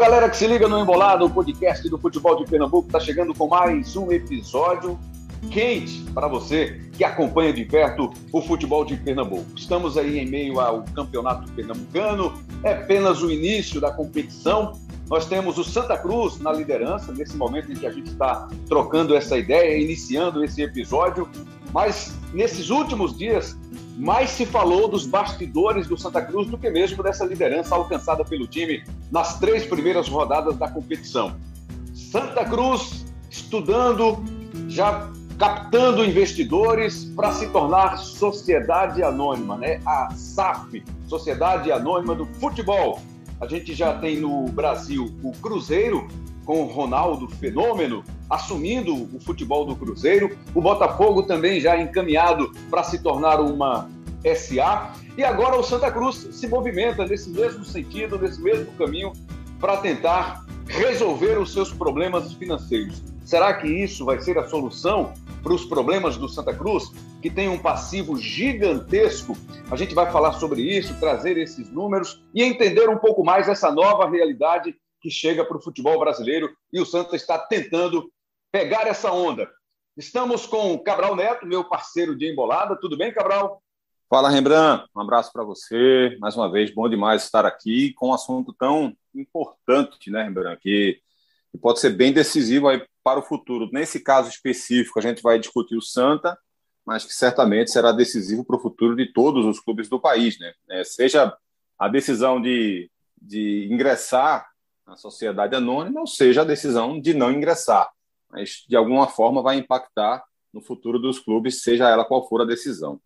Galera que se liga no Embolado, o podcast do futebol de Pernambuco está chegando com mais um episódio quente para você que acompanha de perto o futebol de Pernambuco. Estamos aí em meio ao campeonato pernambucano, é apenas o início da competição. Nós temos o Santa Cruz na liderança, nesse momento em que a gente está trocando essa ideia, iniciando esse episódio. Mas nesses últimos dias, mais se falou dos bastidores do Santa Cruz do que mesmo dessa liderança alcançada pelo time nas três primeiras rodadas da competição. Santa Cruz estudando, já captando investidores para se tornar sociedade anônima, né? A SAF, Sociedade Anônima do Futebol. A gente já tem no Brasil o Cruzeiro, com o Ronaldo Fenômeno assumindo o futebol do Cruzeiro, o Botafogo também já encaminhado para se tornar uma SA, e agora o Santa Cruz se movimenta nesse mesmo sentido, nesse mesmo caminho, para tentar resolver os seus problemas financeiros. Será que isso vai ser a solução para os problemas do Santa Cruz, que tem um passivo gigantesco? A gente vai falar sobre isso, trazer esses números e entender um pouco mais essa nova realidade que chega para o futebol brasileiro e o Santa está tentando pegar essa onda. Estamos com o Cabral Neto, meu parceiro de embolada. Tudo bem, Cabral? Fala, Rembrandt. Um abraço para você. Mais uma vez, bom demais estar aqui com um assunto tão importante, né, Rembrandt, que, que pode ser bem decisivo aí para o futuro. Nesse caso específico, a gente vai discutir o Santa, mas que certamente será decisivo para o futuro de todos os clubes do país, né? É, seja a decisão de, de ingressar na sociedade anônima, ou seja, a decisão de não ingressar. Mas, de alguma forma, vai impactar no futuro dos clubes, seja ela qual for a decisão.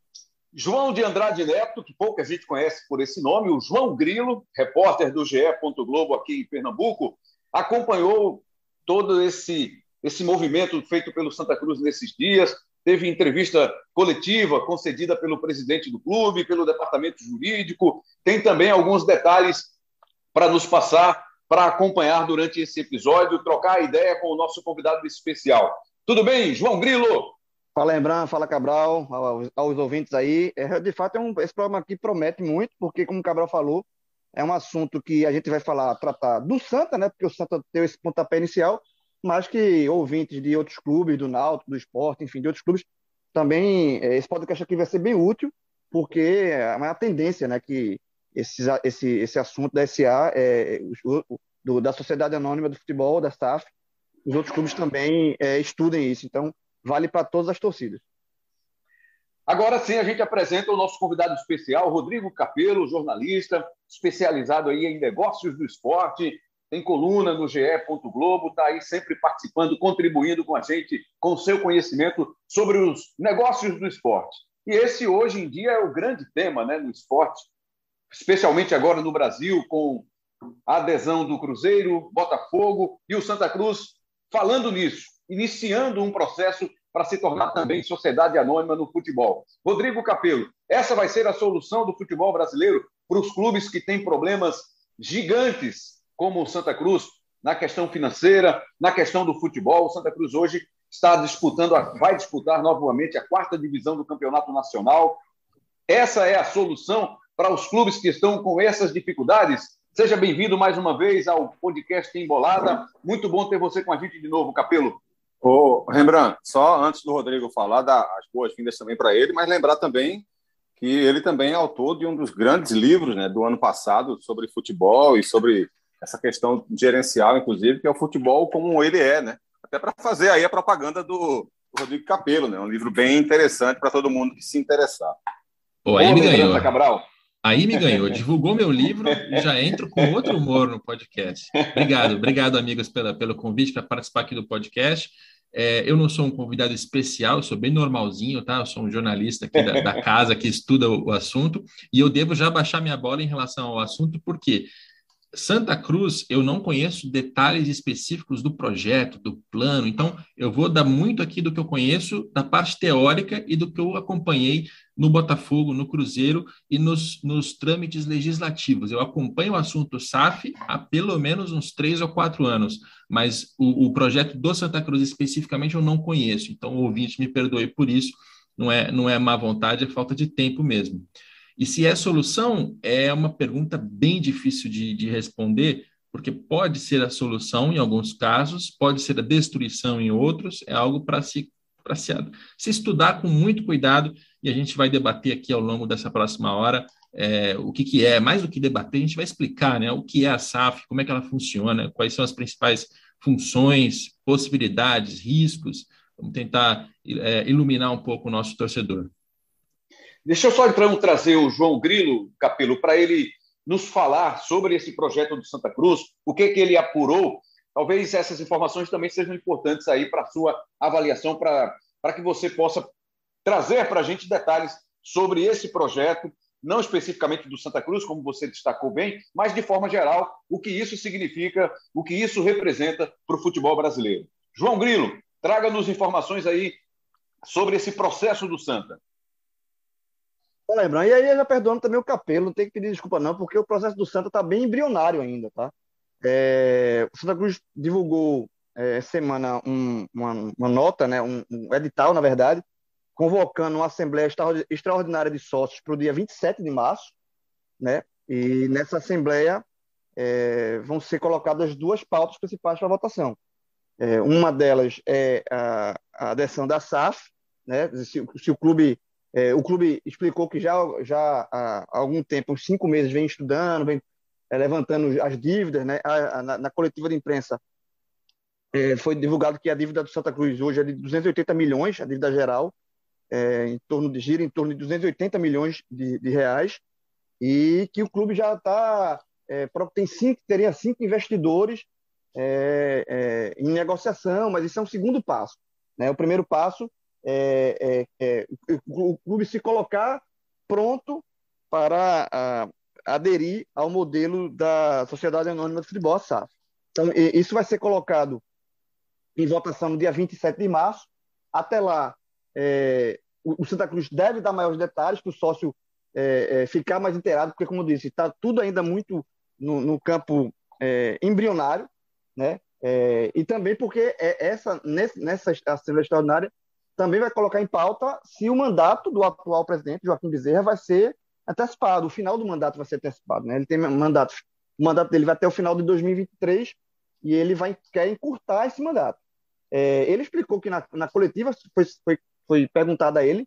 João de Andrade Neto, que pouca gente conhece por esse nome, o João Grilo, repórter do GE. Globo aqui em Pernambuco, acompanhou todo esse, esse movimento feito pelo Santa Cruz nesses dias. Teve entrevista coletiva concedida pelo presidente do clube, pelo departamento jurídico. Tem também alguns detalhes para nos passar para acompanhar durante esse episódio, trocar ideia com o nosso convidado especial. Tudo bem, João Grilo? Fala, Embran, fala, Cabral, aos, aos ouvintes aí. É, de fato, é um, esse programa aqui promete muito, porque, como o Cabral falou, é um assunto que a gente vai falar, tratar do Santa, né? Porque o Santa tem esse pontapé inicial, mas que ouvintes de outros clubes, do Náutico, do Esporte, enfim, de outros clubes, também, é, esse podcast aqui vai ser bem útil, porque é uma tendência, né? Que esse, esse, esse assunto da SA, é, o, do, da Sociedade Anônima do Futebol, da SAF, os outros clubes também é, estudem isso. Então, vale para todas as torcidas. Agora sim, a gente apresenta o nosso convidado especial, Rodrigo Capelo, jornalista, especializado aí em negócios do esporte, tem coluna no GE. Globo, está aí sempre participando, contribuindo com a gente, com seu conhecimento sobre os negócios do esporte. E esse, hoje em dia, é o grande tema né, no esporte, especialmente agora no Brasil, com a adesão do Cruzeiro, Botafogo e o Santa Cruz falando nisso, iniciando um processo para se tornar também sociedade anônima no futebol. Rodrigo Capello, essa vai ser a solução do futebol brasileiro para os clubes que têm problemas gigantes, como o Santa Cruz, na questão financeira, na questão do futebol. O Santa Cruz hoje está disputando, vai disputar novamente a quarta divisão do Campeonato Nacional. Essa é a solução para os clubes que estão com essas dificuldades? Seja bem-vindo mais uma vez ao podcast Embolada. Muito bom ter você com a gente de novo, Capelo. Ô, Rembrandt, só antes do Rodrigo falar, dar as boas-vindas também para ele, mas lembrar também que ele também é autor de um dos grandes livros né, do ano passado sobre futebol e sobre essa questão gerencial, inclusive, que é o futebol como ele é, né? Até para fazer aí a propaganda do, Rodrigo Capelo, né? Um livro bem interessante para todo mundo que se interessar. Pô, aí me ganhou. Cabral. Aí me ganhou, divulgou meu livro já entro com outro humor no podcast. Obrigado, obrigado, amigos, pela, pelo convite para participar aqui do podcast. É, eu não sou um convidado especial, sou bem normalzinho, tá? Eu sou um jornalista aqui da, da casa que estuda o, o, assunto, e eu devo já baixar minha bola em relação ao assunto, porque Santa Cruz, eu não conheço detalhes específicos do projeto, do plano, então eu vou dar muito aqui do que eu conheço da parte teórica e do que eu acompanhei no Botafogo, no Cruzeiro e nos, nos trâmites legislativos. Eu acompanho o assunto SAF há pelo menos uns três ou quatro anos, mas o, o projeto do Santa Cruz especificamente eu não conheço, então o ouvinte me perdoe por isso, não é, não é má vontade, é falta de tempo mesmo. E se é solução, é uma pergunta bem difícil de, de responder, porque pode ser a solução em alguns casos, pode ser a destruição em outros, é algo para se, se, se estudar com muito cuidado e a gente vai debater aqui ao longo dessa próxima hora é, o que, que é, mais do que debater, a gente vai explicar né, o que é a SAF, como é que ela funciona, quais são as principais funções, possibilidades, riscos. Vamos tentar é, iluminar um pouco o nosso torcedor. Deixa eu só então trazer o João Grilo, Capelo, para ele nos falar sobre esse projeto do Santa Cruz, o que, que ele apurou. Talvez essas informações também sejam importantes aí para a sua avaliação, para que você possa trazer para a gente detalhes sobre esse projeto não especificamente do Santa Cruz, como você destacou bem, mas de forma geral, o que isso significa, o que isso representa para o futebol brasileiro. João Grilo, traga-nos informações aí sobre esse processo do Santa. Lembrando, e aí já perdoando também o Capelo, não tem que pedir desculpa não, porque o processo do Santa está bem embrionário ainda, tá? É, o Santa Cruz divulgou é, semana um, uma, uma, nota, né, um, um edital, na verdade, convocando uma Assembleia Extraordinária de Sócios para o dia 27 de março, né? E nessa Assembleia é, vão ser colocadas duas pautas principais para votação. É, uma delas é a, a adesão da SAF, né? Se, se o clube é, o clube explicou que já já há algum tempo, uns cinco meses, vem estudando, vem é, levantando as dívidas, né? A, a, na, na, coletiva de imprensa é, foi divulgado que a dívida do Santa Cruz hoje é de 280 milhões, a dívida geral, é, em torno de gira em torno de 280 milhões de, de reais e que o clube já está é, tem cinco teria cinco investidores é, é, em negociação, mas isso é um segundo passo. Né? O primeiro passo é, é, é o clube se colocar pronto para a, aderir ao modelo da Sociedade Anônima de Futebol, a SAF. Então, isso vai ser colocado em votação no dia 27 de março. Até lá, é, o Santa Cruz deve dar maiores detalhes para o sócio é, é, ficar mais inteirado, porque, como eu disse, está tudo ainda muito no, no campo é, embrionário, né? É, e também porque é, essa, nessa Assembleia Extraordinária também vai colocar em pauta se o mandato do atual presidente, Joaquim Bezerra, vai ser antecipado, o final do mandato vai ser antecipado. Né? Ele tem mandato, o mandato dele vai até o final de 2023 e ele vai quer encurtar esse mandato. É, ele explicou que na, na coletiva foi, foi foi perguntado a ele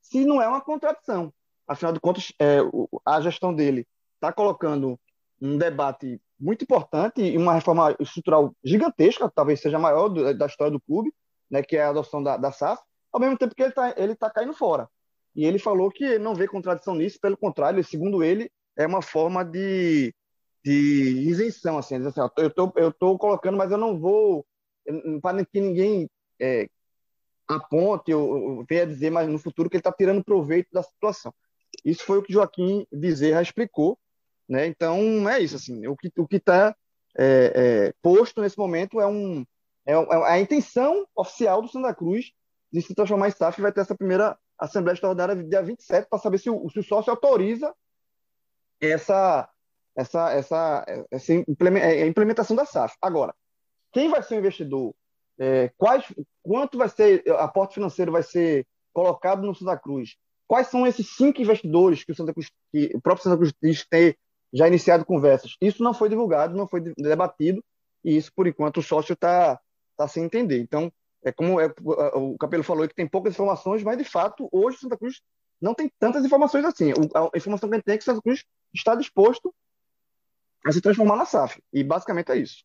se não é uma contradição. Afinal de contas, é, a gestão dele está colocando um debate muito importante e uma reforma estrutural gigantesca, talvez seja a maior do, da história do clube, né, que é a adoção da, da SAF, ao mesmo tempo que ele está ele tá caindo fora. E ele falou que não vê contradição nisso, pelo contrário, segundo ele, é uma forma de, de isenção. Assim, assim eu tô, eu tô colocando, mas eu não vou, para que ninguém é, aponte ou, venha dizer mais no futuro que ele está tirando proveito da situação. Isso foi o que Joaquim Bezerra explicou, né? Então é isso assim. O que o que está é, é, posto nesse momento é um é, é, a intenção oficial do Santa Cruz de se transformar em SAF vai ter essa primeira Assembleia Extraordinária dia 27 para saber se o, se o sócio autoriza essa essa essa, essa é, implementação da SAF. Agora, quem vai ser o investidor é, quais, quanto vai ser, aporte financeiro vai ser colocado no Santa Cruz? Quais são esses cinco investidores que o, Santa Cruz, que o próprio Santa Cruz diz ter já iniciado conversas? Isso não foi divulgado, não foi debatido, e isso, por enquanto, o sócio está tá sem entender. Então, é como é, o Capelo falou que tem poucas informações, mas de fato, hoje Santa Cruz não tem tantas informações assim. A informação que a gente tem é que Santa Cruz está disposto a se transformar na SAF. E basicamente é isso.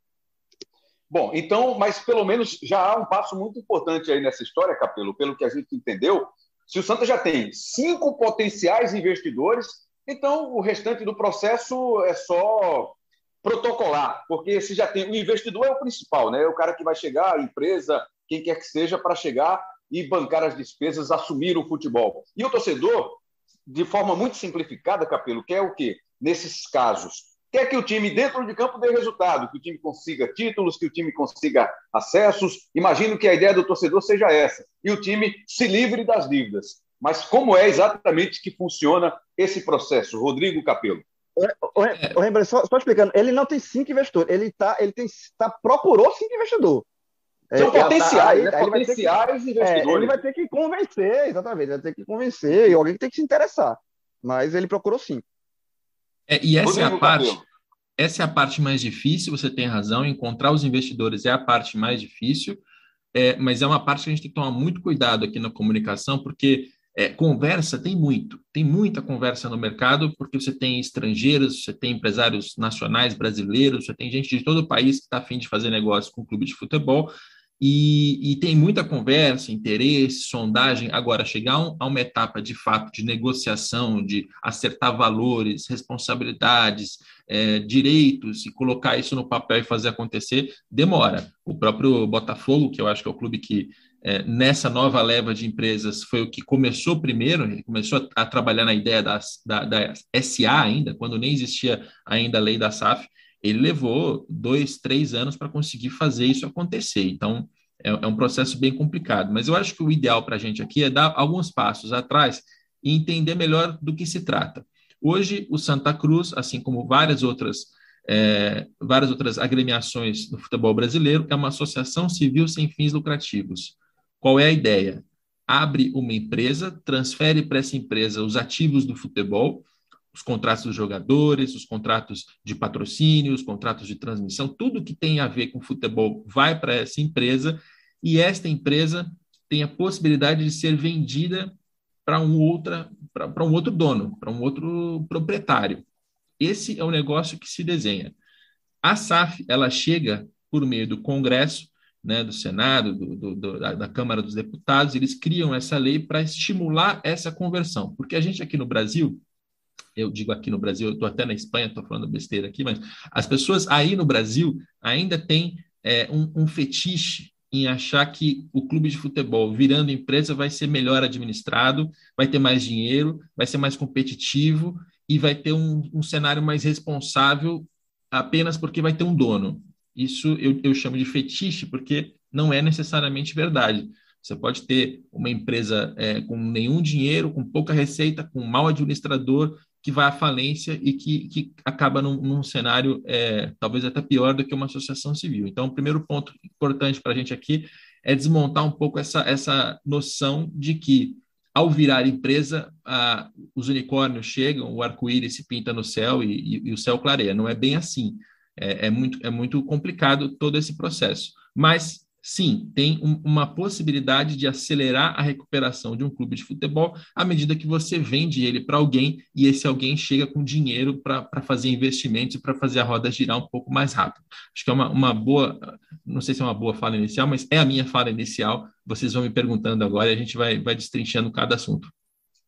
Bom, então, mas pelo menos já há um passo muito importante aí nessa história, Capelo, pelo que a gente entendeu. Se o Santa já tem cinco potenciais investidores, então o restante do processo é só protocolar, porque se já tem o investidor é o principal, né? É o cara que vai chegar, a empresa, quem quer que seja, para chegar e bancar as despesas, assumir o futebol. E o torcedor, de forma muito simplificada, Capelo, quer o quê? Nesses casos, quer que o time dentro de campo dê resultado, que o time consiga títulos, que o time consiga acessos. Imagino que a ideia do torcedor seja essa, e o time se livre das dívidas. Mas como é exatamente que funciona esse processo, Rodrigo Capelo? O, o, só, só, explicando, ele não tem cinco investidores, ele tá, ele tem, tá, procurou cinco investidores. São é, potenciais, tá, né? potenciais que, investidores. É, ele vai ter que convencer, exatamente, ele vai ter que convencer, e alguém que tem que se interessar. Mas ele procurou cinco. É, e essa Rodrigo é a parte. essa é a parte mais difícil, você tem razão, encontrar os investidores é a parte mais difícil, é, mas é uma parte que a gente tem que tomar muito cuidado aqui na comunicação, porque é, conversa tem muito, tem muita conversa no mercado, porque você tem estrangeiros, você tem empresários nacionais brasileiros, você tem gente de todo o país que está afim de fazer negócio com o clube de futebol, e, e, tem muita conversa, interesse, sondagem. Agora, chegar a uma etapa de fato de negociação, de acertar valores, responsabilidades, é, direitos e colocar isso no papel e fazer acontecer, demora. O próprio Botafogo, que eu acho que é o clube que é, nessa nova leva de empresas foi o que começou primeiro, ele começou a, a trabalhar na ideia da, da SA ainda, quando nem existia ainda a lei da SAF, ele levou dois, três anos para conseguir fazer isso acontecer. Então, é, é, um processo bem complicado. Mas eu acho que o ideal para a gente aqui é dar alguns passos atrás e entender melhor do que se trata. Hoje, o Santa Cruz, assim como várias outras, é, várias outras agremiações do futebol brasileiro, é uma associação civil sem fins lucrativos. Qual é a ideia? Abre uma empresa, transfere para essa empresa os ativos do futebol os contratos dos jogadores, os contratos de patrocínio, os contratos de transmissão, tudo que tem a ver com futebol vai para essa empresa e esta empresa tem a possibilidade de ser vendida para um outra para um outro dono, para um outro proprietário. Esse é o negócio que se desenha. A SAF ela chega por meio do Congresso, né, do Senado, do, do, da, da Câmara dos Deputados, eles criam essa lei para estimular essa conversão, porque a gente aqui no Brasil eu digo aqui no Brasil, eu estou até na Espanha, estou falando besteira aqui, mas as pessoas aí no Brasil ainda têm é, um, um fetiche em achar que o clube de futebol, virando empresa, vai ser melhor administrado, vai ter mais dinheiro, vai ser mais competitivo e vai ter um, um cenário mais responsável apenas porque vai ter um dono. Isso eu, eu chamo de fetiche, porque não é necessariamente verdade. Você pode ter uma empresa é, com nenhum dinheiro, com pouca receita, com mau administrador, que vai à falência e que, que acaba num, num cenário é, talvez até pior do que uma associação civil. Então, o primeiro ponto importante para a gente aqui é desmontar um pouco essa, essa noção de que, ao virar empresa, a, os unicórnios chegam, o arco-íris se pinta no céu e, e, e, o céu clareia. Não é bem assim. É, é, muito, é muito complicado todo esse processo. Mas sim, tem um, uma possibilidade de acelerar a recuperação de um clube de futebol à medida que você vende ele para alguém e esse alguém chega com dinheiro para fazer investimentos e para fazer a roda girar um pouco mais rápido. Acho que é uma, uma boa, não sei se é uma boa fala inicial, mas é a minha fala inicial. Vocês vão me perguntando agora e a gente vai, vai destrinchando cada assunto.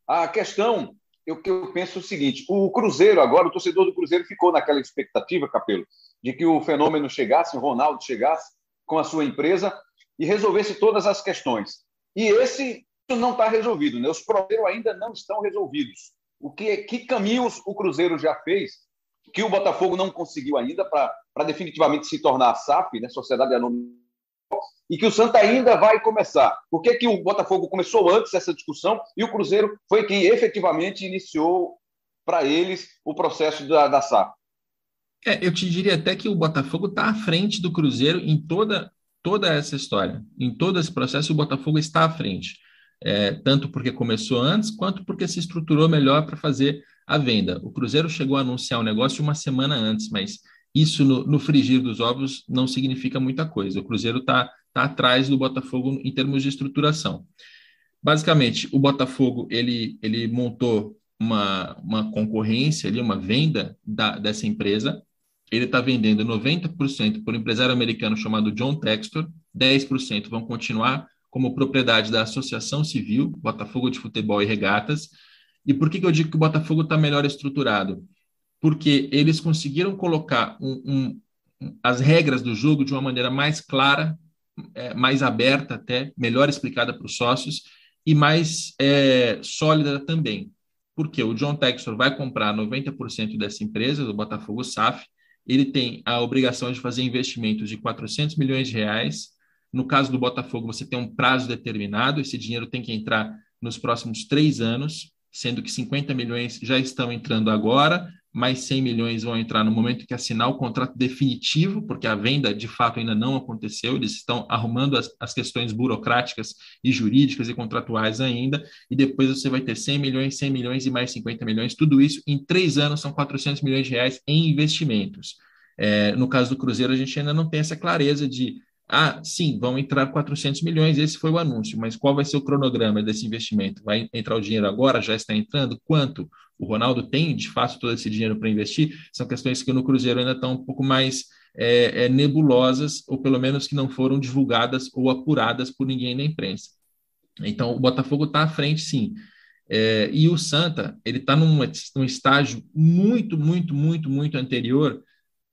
A questão, eu, eu penso o seguinte: o Cruzeiro, agora, o torcedor do Cruzeiro ficou naquela expectativa, Capelo, de que o fenômeno chegasse, o Ronaldo chegasse com a sua empresa e resolvesse todas as questões. E esse não está resolvido, né? os problemas ainda não estão resolvidos. O que, que caminhos o Cruzeiro já fez que o Botafogo não conseguiu ainda para definitivamente se tornar a SAF, né, Sociedade Anônima, e que o Santa ainda vai começar. Por que, que o Botafogo começou antes essa discussão e o Cruzeiro foi quem efetivamente iniciou para eles o processo da, da SAF? É, eu te diria até que o Botafogo está à frente do Cruzeiro em toda, toda essa história. Em todo esse processo, o Botafogo está à frente. É, tanto porque começou antes, quanto porque se estruturou melhor para fazer a venda. O Cruzeiro chegou a anunciar o negócio uma semana antes, mas isso no, no, frigir dos ovos não significa muita coisa. O Cruzeiro está tá atrás do Botafogo em termos de estruturação. Basicamente, o Botafogo ele, ele montou uma, uma concorrência ali, uma venda da, dessa empresa ele está vendendo 90% por um empresário americano chamado John Textor, 10% vão continuar como propriedade da Associação Civil, Botafogo de Futebol e Regatas. E por que, que eu digo que o Botafogo está melhor estruturado? Porque eles conseguiram colocar um, um, as regras do jogo de uma maneira mais clara, é, mais aberta até, melhor explicada para os sócios e mais é, sólida também. Porque o John Textor vai comprar 90% dessa empresa, do Botafogo SAF, ele tem a obrigação de fazer investimentos de 400 milhões de reais. No caso do Botafogo, você tem um prazo determinado, esse dinheiro tem que entrar nos próximos três anos, sendo que 50 milhões já estão entrando agora, mais 100 milhões vão entrar no momento que assinar o contrato definitivo, porque a venda de fato ainda não aconteceu, eles estão arrumando as, as questões burocráticas e jurídicas e contratuais ainda, e depois você vai ter 100 milhões, 100 milhões e mais 50 milhões, tudo isso em três anos são 400 milhões de reais em investimentos. É, no caso do Cruzeiro, a gente ainda não tem essa clareza de ah, sim, vão entrar 400 milhões, esse foi o anúncio, mas qual vai ser o cronograma desse investimento? Vai entrar o dinheiro agora? Já está entrando? Quanto? O Ronaldo tem, de fato, todo esse dinheiro para investir? São questões que no Cruzeiro ainda estão um pouco mais é, é, nebulosas, ou pelo menos que não foram divulgadas ou apuradas por ninguém na imprensa. Então, o Botafogo está à frente, sim. É, e o Santa, ele está num, num estágio muito, muito, muito, muito anterior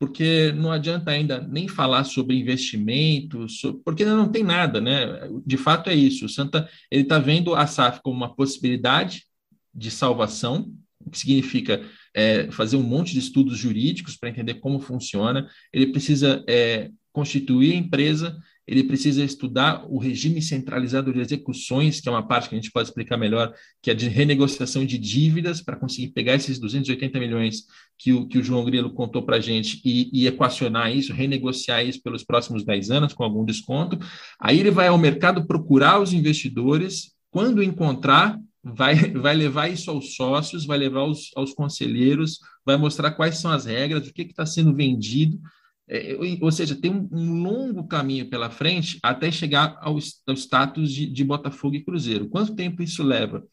porque não adianta ainda nem falar sobre investimentos, porque ainda não tem nada, né? De fato é isso. O Santa ele está vendo a SAF como uma possibilidade de salvação, o que significa é, fazer um monte de estudos jurídicos para entender como funciona. Ele precisa é, constituir a empresa ele precisa estudar o regime centralizado de execuções, que é uma parte que a gente pode explicar melhor, que é de renegociação de dívidas, para conseguir pegar esses 280 milhões que o, que o João Grilo contou para a gente e, e, equacionar isso, renegociar isso pelos próximos 10 anos com algum desconto. Aí ele vai ao mercado procurar os investidores, quando encontrar, vai, vai levar isso aos sócios, vai levar aos, aos conselheiros, vai mostrar quais são as regras, o que está sendo vendido, é, ou seja, tem um, um, longo caminho pela frente até chegar ao, ao status de, de, Botafogo e Cruzeiro. Quanto tempo isso leva?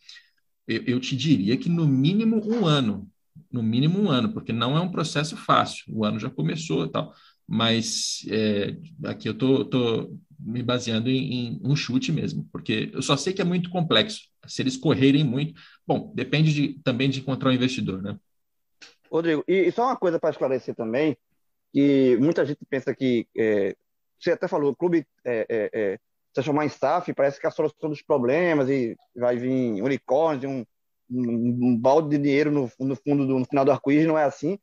Eu, eu, te diria que no mínimo um ano, no mínimo um ano, porque não é um processo fácil. O ano já começou e tal, mas é, aqui eu tô, tô me baseando em, em, um chute mesmo, porque eu só sei que é muito complexo. Se eles correrem muito, bom, depende de, também de encontrar um investidor, né? Rodrigo, e, e só uma coisa para esclarecer também que muita gente pensa que, é, você até falou, o clube é, é, é, em SAF parece que é a solução dos problemas e vai vir unicórnio, um, um, um balde de dinheiro no, no fundo do no final do arco-íris, não é assim,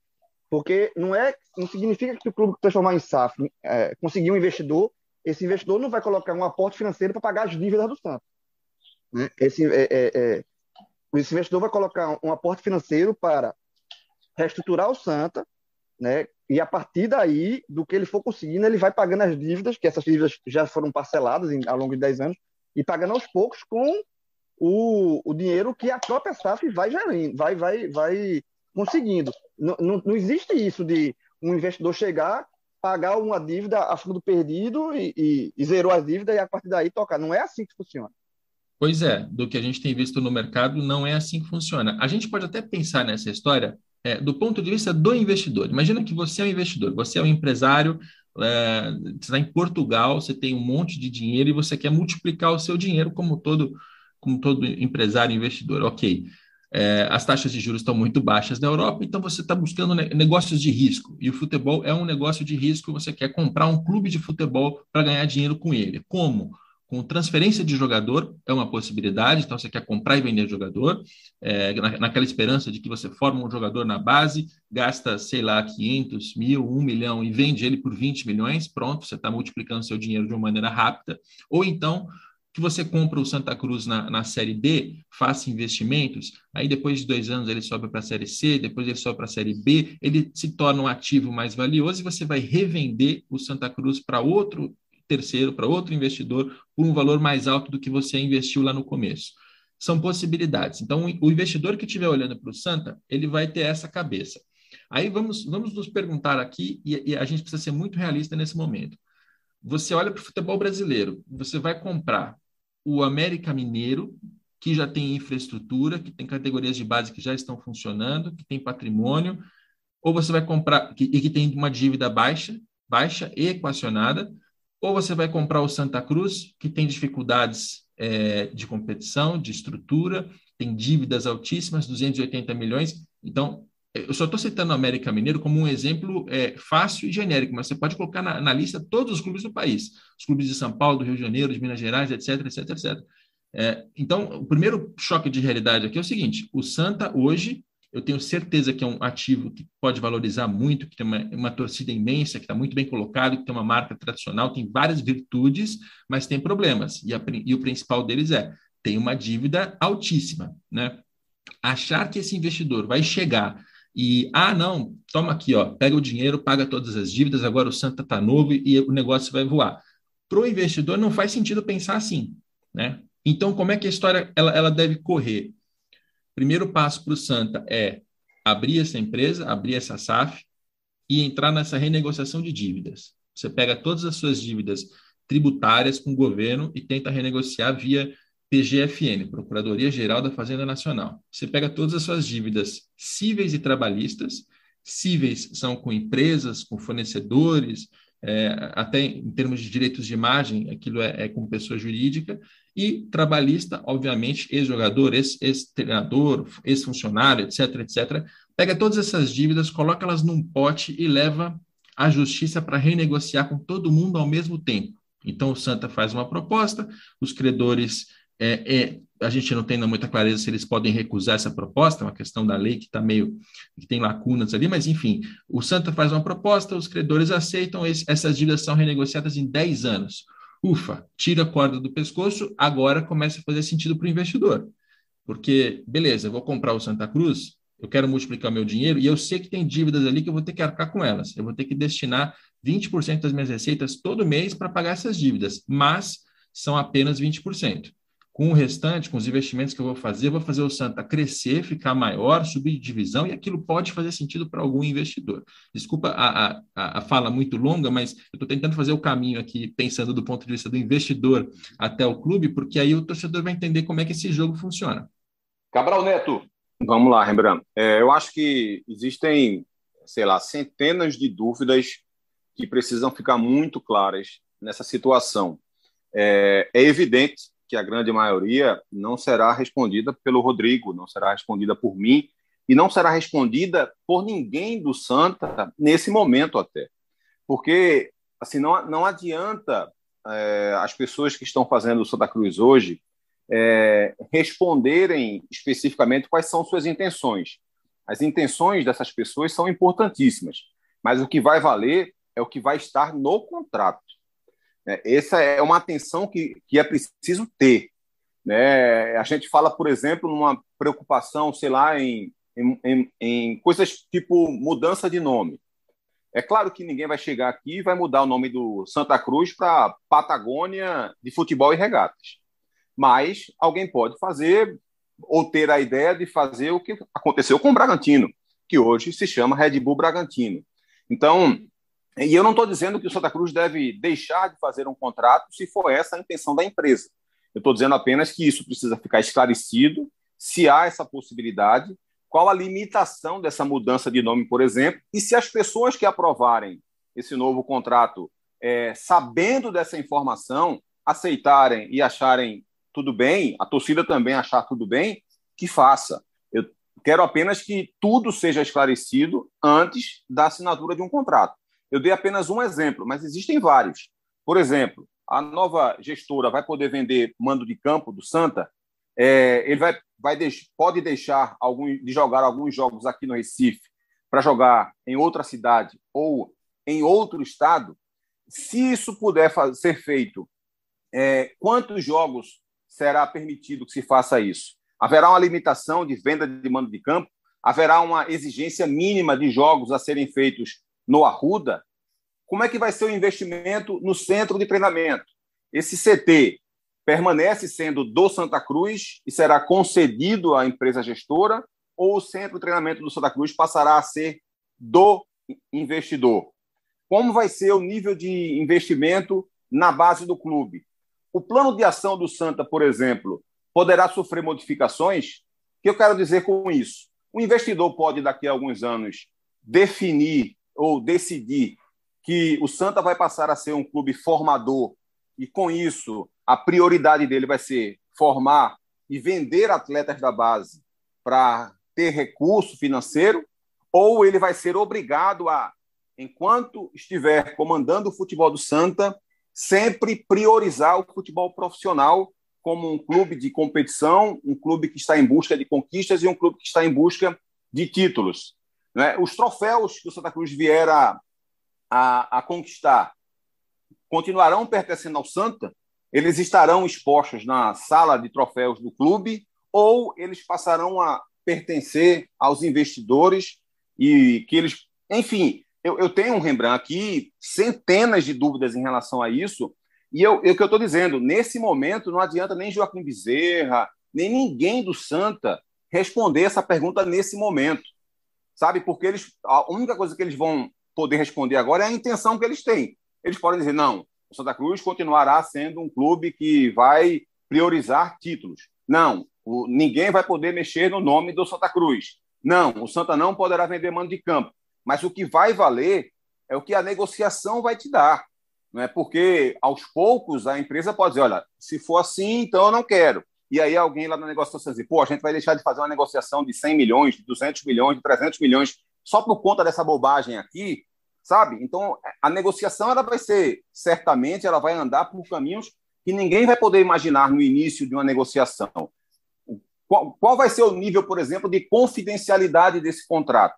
porque não é não significa que o clube transformar em SAF é, conseguir um investidor, esse investidor não vai colocar um aporte financeiro para pagar as dívidas do Santos. Né? Esse, é, é, é, esse investidor vai colocar um aporte financeiro para reestruturar o Santa, né, e a partir daí, do que ele for conseguindo, ele vai pagando as dívidas, que essas dívidas já foram parceladas em, ao longo de 10 anos, e pagando aos poucos com o, o dinheiro que a própria SAF vai gerindo, vai, vai, vai conseguindo. Não, não, não existe isso de um investidor chegar, pagar uma dívida a fundo perdido e, e, e zerou as dívidas e a partir daí tocar. Não é assim que funciona. Pois é, do que a gente tem visto no mercado, não é assim que funciona. A gente pode até pensar nessa história é, do ponto de vista do investidor. Imagina que você é um investidor, você é um empresário, é, você está em Portugal, você tem um monte de dinheiro e você quer multiplicar o seu dinheiro como todo, como todo empresário investidor. Ok. É, as taxas de juros estão muito baixas na Europa, então você está buscando negócios de risco. E o futebol é um negócio de risco, você quer comprar um clube de futebol para ganhar dinheiro com ele. Como? Com transferência de jogador é uma possibilidade, então você quer comprar e vender jogador, é, na, naquela esperança de que você forma um jogador na base, gasta, sei lá, 500 mil, 1 milhão e vende ele por 20 milhões, pronto, você está multiplicando seu dinheiro de uma maneira rápida, ou então que você compra o Santa Cruz na, na Série B, faça investimentos, aí depois de dois anos ele sobe para a Série C, depois ele sobe para a Série B, ele se torna um ativo mais valioso e você vai revender o Santa Cruz para outro terceiro, para outro investidor, por um valor mais alto do que você investiu lá no começo. São possibilidades. Então, o investidor que estiver olhando para o Santa, ele vai ter essa cabeça. Aí vamos, vamos nos perguntar aqui, e, e a gente precisa ser muito realista nesse momento. Você olha para o futebol brasileiro, você vai comprar o América Mineiro, que já tem infraestrutura, que tem categorias de base que já estão funcionando, que tem patrimônio, ou você vai comprar que, e que tem uma dívida baixa, baixa e equacionada, ou você vai comprar o Santa Cruz, que tem dificuldades é, de competição, de estrutura, tem dívidas altíssimas, 280 milhões. Então, eu só estou citando o América Mineiro como um exemplo é, fácil e genérico, mas você pode colocar na, na, lista todos os clubes do país, os clubes de São Paulo, do Rio de Janeiro, de Minas Gerais, etc, etc, etc. É, então, o primeiro choque de realidade aqui é o seguinte: o Santa hoje eu tenho certeza que é um ativo que pode valorizar muito, que tem uma, uma torcida imensa, que está muito bem colocado, que tem uma marca tradicional, tem várias virtudes, mas tem problemas. E, a, e o principal deles é tem uma dívida altíssima, né? Achar que esse investidor vai chegar E, ah, não, toma aqui, ó, pega o dinheiro, paga todas as dívidas, agora o Santa está novo e o negócio vai voar. Para o investidor não faz sentido pensar assim, né? Então, como é que a história ela, ela deve correr? Primeiro passo para o Santa é abrir essa empresa, abrir essa SAF e entrar nessa renegociação de dívidas. Você pega todas as suas dívidas tributárias com o governo e tenta renegociar via PGFN, Procuradoria Geral da Fazenda Nacional. Você pega todas as suas dívidas cíveis e trabalhistas, cíveis são com empresas, com fornecedores, é, até em termos de direitos de imagem, aquilo é, é com pessoa jurídica, e trabalhista, obviamente, ex-jogador, ex-treinador, ex-funcionário, etc., etc. Pega todas essas dívidas, coloca elas num pote e leva à justiça para renegociar com todo mundo ao mesmo tempo. Então, o Santa faz uma proposta, os credores é, é, a gente não tem muita clareza se eles podem recusar essa proposta, é uma questão da lei que está meio que tem lacunas ali, mas enfim, o Santa faz uma proposta, os credores aceitam, esse, essas dívidas são renegociadas em 10 anos. Ufa, tira a corda do pescoço, agora começa a fazer sentido para o investidor. Porque, beleza, eu vou comprar o Santa Cruz, eu quero multiplicar meu dinheiro e eu sei que tem dívidas ali que eu vou ter que arcar com elas. Eu vou ter que destinar 20% das minhas receitas todo mês para pagar essas dívidas, mas são apenas 20%. Com o restante, com os investimentos que eu vou fazer, eu vou fazer o Santa crescer, ficar maior, subir de divisão, e aquilo pode fazer sentido para algum investidor. Desculpa a, a, a fala muito longa, mas eu estou tentando fazer o caminho aqui, pensando do ponto de vista do investidor até o clube, porque aí o torcedor vai entender como é que esse jogo funciona. Cabral Neto. Vamos lá, Rembrandt. É, eu acho que existem, sei lá, centenas de dúvidas que precisam ficar muito claras nessa situação. É, é evidente que a grande maioria não será respondida pelo Rodrigo, não será respondida por mim e não será respondida por ninguém do Santa nesse momento até. Porque assim não, não adianta é, as pessoas que estão fazendo o Santa Cruz hoje é, responderem especificamente quais são suas intenções. As intenções dessas pessoas são importantíssimas, mas o que vai valer é o que vai estar no contrato. É, essa é uma atenção que, que é preciso ter. Né? A gente fala, por exemplo, numa preocupação, sei lá, em, em, em coisas tipo mudança de nome. É claro que ninguém vai chegar aqui e vai mudar o nome do Santa Cruz para Patagônia de futebol e regatas. Mas alguém pode fazer ou ter a ideia de fazer o que aconteceu com o Bragantino, que hoje se chama Red Bull Bragantino. Então, e eu não estou dizendo que o Santa Cruz deve deixar de fazer um contrato se for essa a intenção da empresa. Eu estou dizendo apenas que isso precisa ficar esclarecido, se há essa possibilidade, qual a limitação dessa mudança de nome, por exemplo, e se as pessoas que aprovarem esse novo contrato, é, sabendo dessa informação, aceitarem e acharem tudo bem, a torcida também achar tudo bem, que faça. Eu quero apenas que tudo seja esclarecido antes da assinatura de um contrato. Eu dei apenas um exemplo, mas existem vários. Por exemplo, a nova gestora vai poder vender mando de campo do Santa. É, ele vai, vai deix, pode deixar algum, de jogar alguns jogos aqui no Recife para jogar em outra cidade ou em outro estado. Se isso puder fazer, ser feito, é, quantos jogos será permitido que se faça isso? Haverá uma limitação de venda de mando de campo? Haverá uma exigência mínima de jogos a serem feitos no Arruda, como é que vai ser o investimento no centro de treinamento? Esse CT permanece sendo do Santa Cruz e será concedido à empresa gestora ou o centro de treinamento do Santa Cruz passará a ser do investidor? Como vai ser o nível de investimento na base do clube? O plano de ação do Santa, por exemplo, poderá sofrer modificações? O que eu quero dizer com isso? O investidor pode, daqui a alguns anos, definir ou decidir que o Santa vai passar a ser um clube formador e com isso a prioridade dele vai ser formar e vender atletas da base para ter recurso financeiro, ou ele vai ser obrigado a, enquanto estiver comandando o futebol do Santa, sempre priorizar o futebol profissional como um clube de competição, um clube que está em busca de conquistas e um clube que está em busca de títulos. Né? Os troféus que o Santa Cruz vier a, a, a conquistar continuarão pertencendo ao Santa, eles estarão expostos na sala de troféus do clube ou eles passarão a pertencer aos investidores e que eles. Enfim, eu, eu tenho um Rembrandt aqui, centenas de dúvidas em relação a isso, e eu, eu que eu estou dizendo, nesse momento não adianta nem Joaquim Bezerra, nem ninguém do Santa responder essa pergunta nesse momento, sabe? Porque eles, a única coisa que eles vão poder responder agora é a intenção que eles têm. Eles podem dizer, não, o Santa Cruz continuará sendo um clube que vai priorizar títulos. Não, o, ninguém vai poder mexer no nome do Santa Cruz. Não, o Santa não poderá vender mando de campo. Mas o que vai valer é o que a negociação vai te dar. Não é porque aos poucos a empresa pode dizer, olha, se for assim, então eu não quero. E aí alguém lá na negociação diz, pô, a gente vai deixar de fazer uma negociação de 100 milhões, de 200 milhões, de 300 milhões só por conta dessa bobagem aqui, sabe? Então a negociação ela vai ser certamente ela vai andar por caminhos que ninguém vai poder imaginar no início de uma negociação. Qual, vai ser o nível, por exemplo, de confidencialidade desse contrato?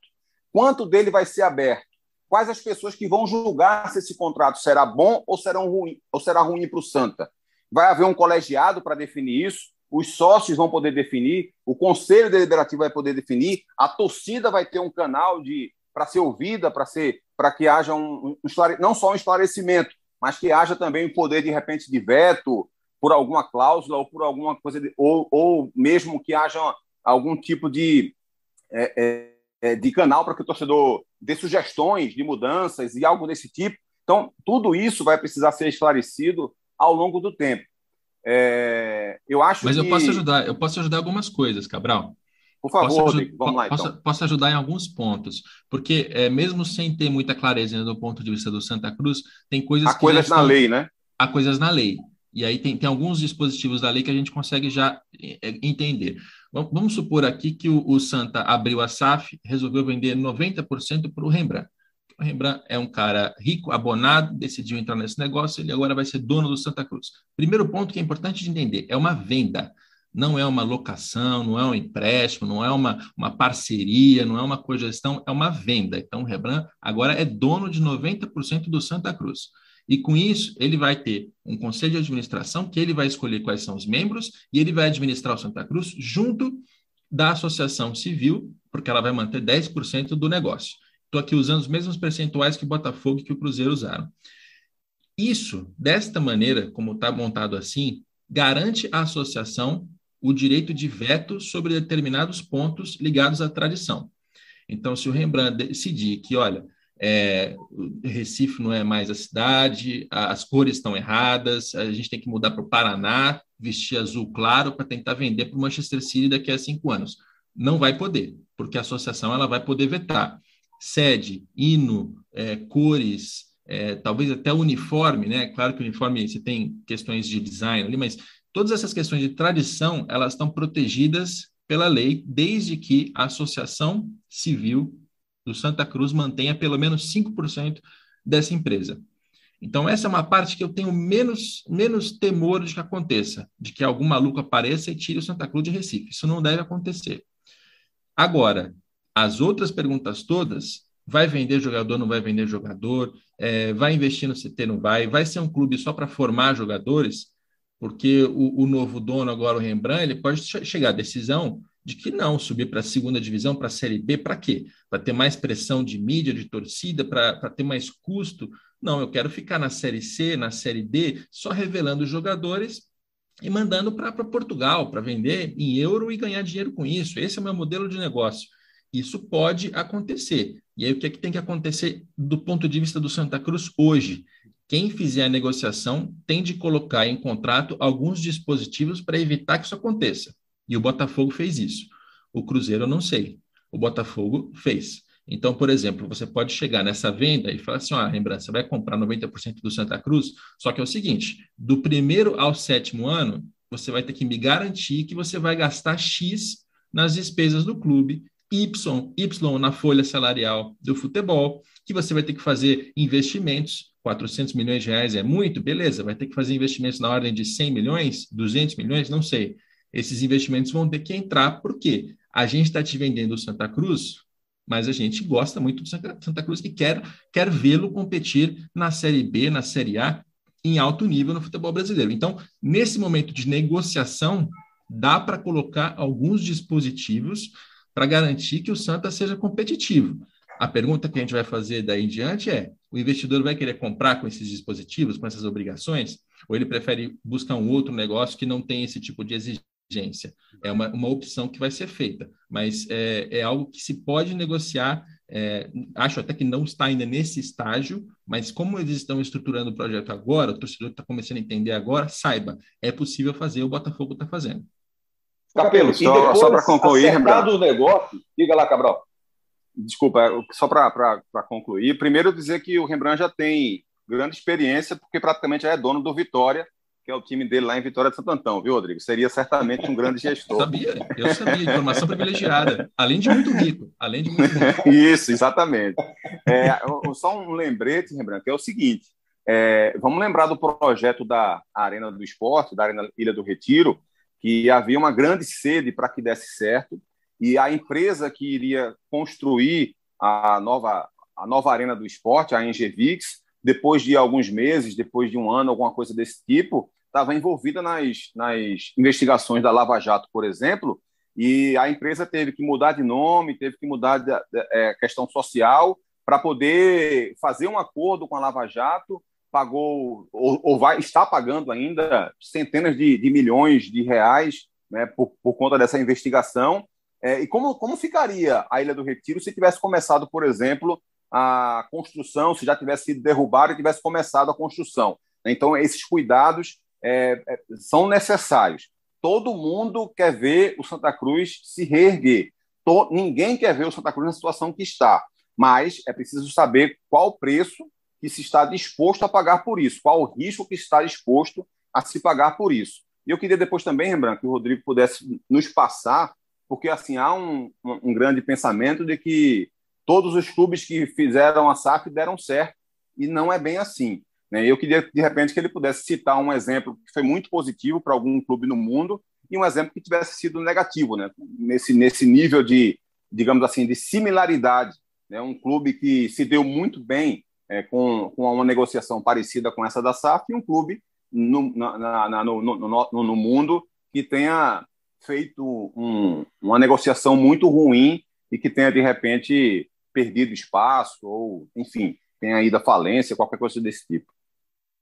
Quanto dele vai ser aberto? Quais as pessoas que vão julgar se esse contrato será bom ou, será ruim, ou será ruim para o Santa? Vai haver um colegiado para definir isso? Os sócios vão poder definir, o conselho deliberativo vai poder definir, a torcida vai ter um canal de para ser ouvida, para ser para que haja um, um, não só um esclarecimento, mas que haja também o poder de repente de veto por alguma cláusula ou por alguma coisa de, ou, ou mesmo que haja algum tipo de é, é, é, de canal para que o torcedor dê sugestões de mudanças e algo desse tipo. Então, tudo isso vai precisar ser esclarecido ao longo do tempo. É, eu acho Mas que... eu posso ajudar, eu posso ajudar algumas coisas, Cabral. Por favor, posso, vamos lá, posso, então. Posso ajudar em alguns pontos, porque é, mesmo sem ter muita clareza do ponto de vista do Santa Cruz, tem coisas há coisas na lei, né? Há coisas na lei. E aí tem, tem alguns dispositivos da lei que a gente consegue já é, entender. Vamos supor aqui que o, o Santa abriu a SAF, resolveu vender 90% para o Rembrandt. Rembrandt é um cara rico, abonado, decidiu entrar nesse negócio, ele agora vai ser dono do Santa Cruz. Primeiro ponto que é importante de entender, é uma venda, não é uma locação, não é um empréstimo, não é uma, uma parceria, não é uma cogestão, é uma venda. Então o Rembrandt agora é dono de 90% do Santa Cruz. E com isso, ele vai ter um conselho de administração que ele vai escolher quais são os membros e ele vai administrar o Santa Cruz junto da associação civil, porque ela vai manter 10% do negócio. Estou aqui usando os mesmos percentuais que o Botafogo e que o Cruzeiro usaram. Isso, desta maneira, como está montado assim, garante à associação o direito de veto sobre determinados pontos ligados à tradição. Então, se o Rembrandt decidir que, olha, é, Recife não é mais a cidade, as cores estão erradas, a gente tem que mudar para o Paraná, vestir azul claro para tentar vender para o Manchester City daqui a cinco anos. Não vai poder, porque a associação ela vai poder vetar sede, hino, é, cores, é, talvez até uniforme, né? Claro que o uniforme você tem questões de design ali, mas todas essas questões de tradição elas estão protegidas pela lei desde que a associação civil do Santa Cruz mantenha pelo menos 5% dessa empresa. Então, essa é uma parte que eu tenho menos, menos temor de que aconteça, de que algum maluco apareça e tire o Santa Cruz de Recife. Isso não deve acontecer. Agora, as outras perguntas todas, vai vender jogador, não vai vender jogador, é, vai investir no CT, não vai, vai ser um clube só para formar jogadores, porque o, o, novo dono, agora o Rembrandt, ele pode chegar à decisão de que não, subir para a segunda divisão, para a Série B, para quê? Para ter mais pressão de mídia, de torcida, para ter mais custo? Não, eu quero ficar na Série C, na Série D, só revelando jogadores e mandando para Portugal, para vender em euro e ganhar dinheiro com isso. Esse é o meu modelo de negócio. Isso pode acontecer. E aí, o que, é que tem que acontecer do ponto de vista do Santa Cruz hoje? Quem fizer a negociação tem de colocar em contrato alguns dispositivos para evitar que isso aconteça. E o Botafogo fez isso. O Cruzeiro eu não sei. O Botafogo fez. Então, por exemplo, você pode chegar nessa venda e falar assim: ó, Rembrandt, você vai comprar 90% do Santa Cruz, só que é o seguinte: do primeiro ao sétimo ano, você vai ter que me garantir que você vai gastar X nas despesas do clube, Y, Y na folha salarial do futebol, que você vai ter que fazer investimentos. 400 milhões de reais é muito? Beleza, vai ter que fazer investimentos na ordem de 100 milhões, 200 milhões, não sei esses investimentos vão ter que entrar, porque a gente está te vendendo o Santa Cruz, mas a gente gosta muito do Santa Cruz e quer, quer vê-lo competir na Série B, na Série A, em alto nível no futebol brasileiro. Então, nesse momento de negociação, dá para colocar alguns dispositivos para garantir que o Santa seja competitivo. A pergunta que a gente vai fazer daí em diante é: o investidor vai querer comprar com esses dispositivos, com essas obrigações, ou ele prefere buscar um outro negócio que não tem esse tipo de exigência? É uma, uma opção que vai ser feita, mas é, é algo que se pode negociar. É, acho até que não está ainda nesse estágio, mas como eles estão estruturando o projeto agora, o torcedor está começando a entender agora, saiba, é possível fazer, o Botafogo está fazendo. Capelo, só, só para concluir, Rembrandt. o negócio, diga lá, Cabral. Desculpa, é, só para concluir. Primeiro, dizer que o Rembrandt já tem grande experiência, porque praticamente já é dono do Vitória, que é o time dele lá em Vitória de Santo Antão, viu, Rodrigo? Seria certamente um grande gestor. sabia, eu sabia, informação privilegiada, além de muito rico, além de muito rico. Isso, exatamente. É, só um lembrete, Rembrandt, que é o seguinte, é, vamos lembrar do projeto da Arena do Esporte, da Arena Ilha do Retiro, que havia uma grande sede para que desse certo, e a empresa que iria construir a nova, a nova arena do esporte, a Engevix, depois de alguns meses, depois de um ano, alguma coisa desse tipo, estava envolvida nas, nas investigações da Lava Jato, por exemplo, e a empresa teve que mudar de nome, teve que mudar de, de, de é, questão social para poder fazer um acordo com a Lava Jato, pagou ou, ou vai está pagando ainda centenas de, de milhões de reais né, por, por conta dessa investigação é, e como, como ficaria a Ilha do Retiro se tivesse começado, por exemplo, a construção, se já tivesse sido derrubado e tivesse começado a construção? Então, esses cuidados é, é, são necessários. Todo mundo quer ver o Santa Cruz se reerguer. Ninguém quer ver o Santa Cruz na situação que está, mas é preciso saber qual o preço que se está disposto a pagar por isso, qual o risco que está disposto a se pagar por isso. E eu queria depois também, Rembrandt, que o Rodrigo pudesse nos passar porque assim há um, um, grande pensamento de que todos os clubes que fizeram a SAF deram certo, e não é bem assim. Né? Eu queria, de repente, que ele pudesse citar um exemplo que foi muito positivo para algum clube no mundo e um exemplo que tivesse sido negativo, né? nesse, nesse nível de, digamos assim, de similaridade. Né? Um clube que se deu muito bem é, com, com uma negociação parecida com essa da SAF e um clube no, na, na, no, no, no, mundo que tenha feito um, uma negociação muito ruim e que tenha, de repente, perdido espaço ou, enfim, tenha ido à falência, qualquer coisa desse tipo.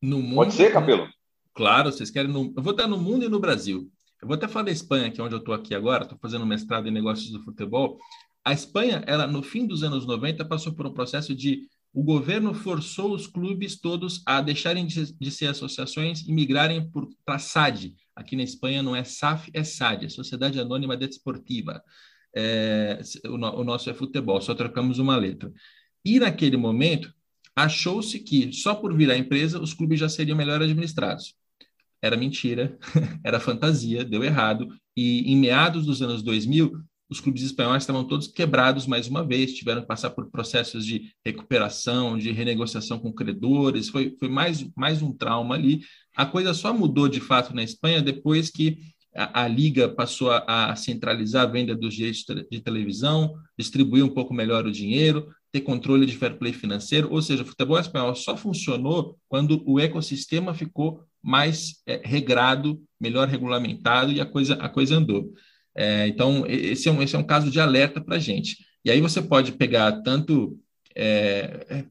Mundo, Pode ser, Capelo? Claro, vocês querem. No, eu vou estar no mundo e no Brasil. Eu vou até falar da Espanha, que é onde eu estou aqui agora, estou fazendo mestrado em negócios do futebol. A Espanha, ela no fim dos anos 90, passou por um processo de o governo forçou os clubes todos a deixarem de, de ser associações e migrarem para a SAD. Aqui na Espanha não é SAF, é SAD, é Sociedade Anônima Desportiva. É, o, no, o nosso é futebol, só trocamos uma letra. E naquele momento, achou-se que só por virar empresa os clubes já seriam melhor administrados. Era mentira, era fantasia, deu errado. E em meados dos anos 2000, os clubes espanhóis estavam todos quebrados mais uma vez, tiveram que passar por processos de recuperação, de renegociação com credores, foi, foi mais, mais um trauma ali. A coisa só mudou de fato na Espanha depois que a, a Liga passou a, a, centralizar a venda dos direitos de televisão, distribuir um pouco melhor o dinheiro, ter controle de fair play financeiro, ou seja, o futebol espanhol só funcionou quando o ecossistema ficou mais é, regrado, melhor regulamentado e a coisa, a coisa andou. É, então, esse é, um, esse é um caso de alerta para a gente. E aí você pode pegar tanto. É, é,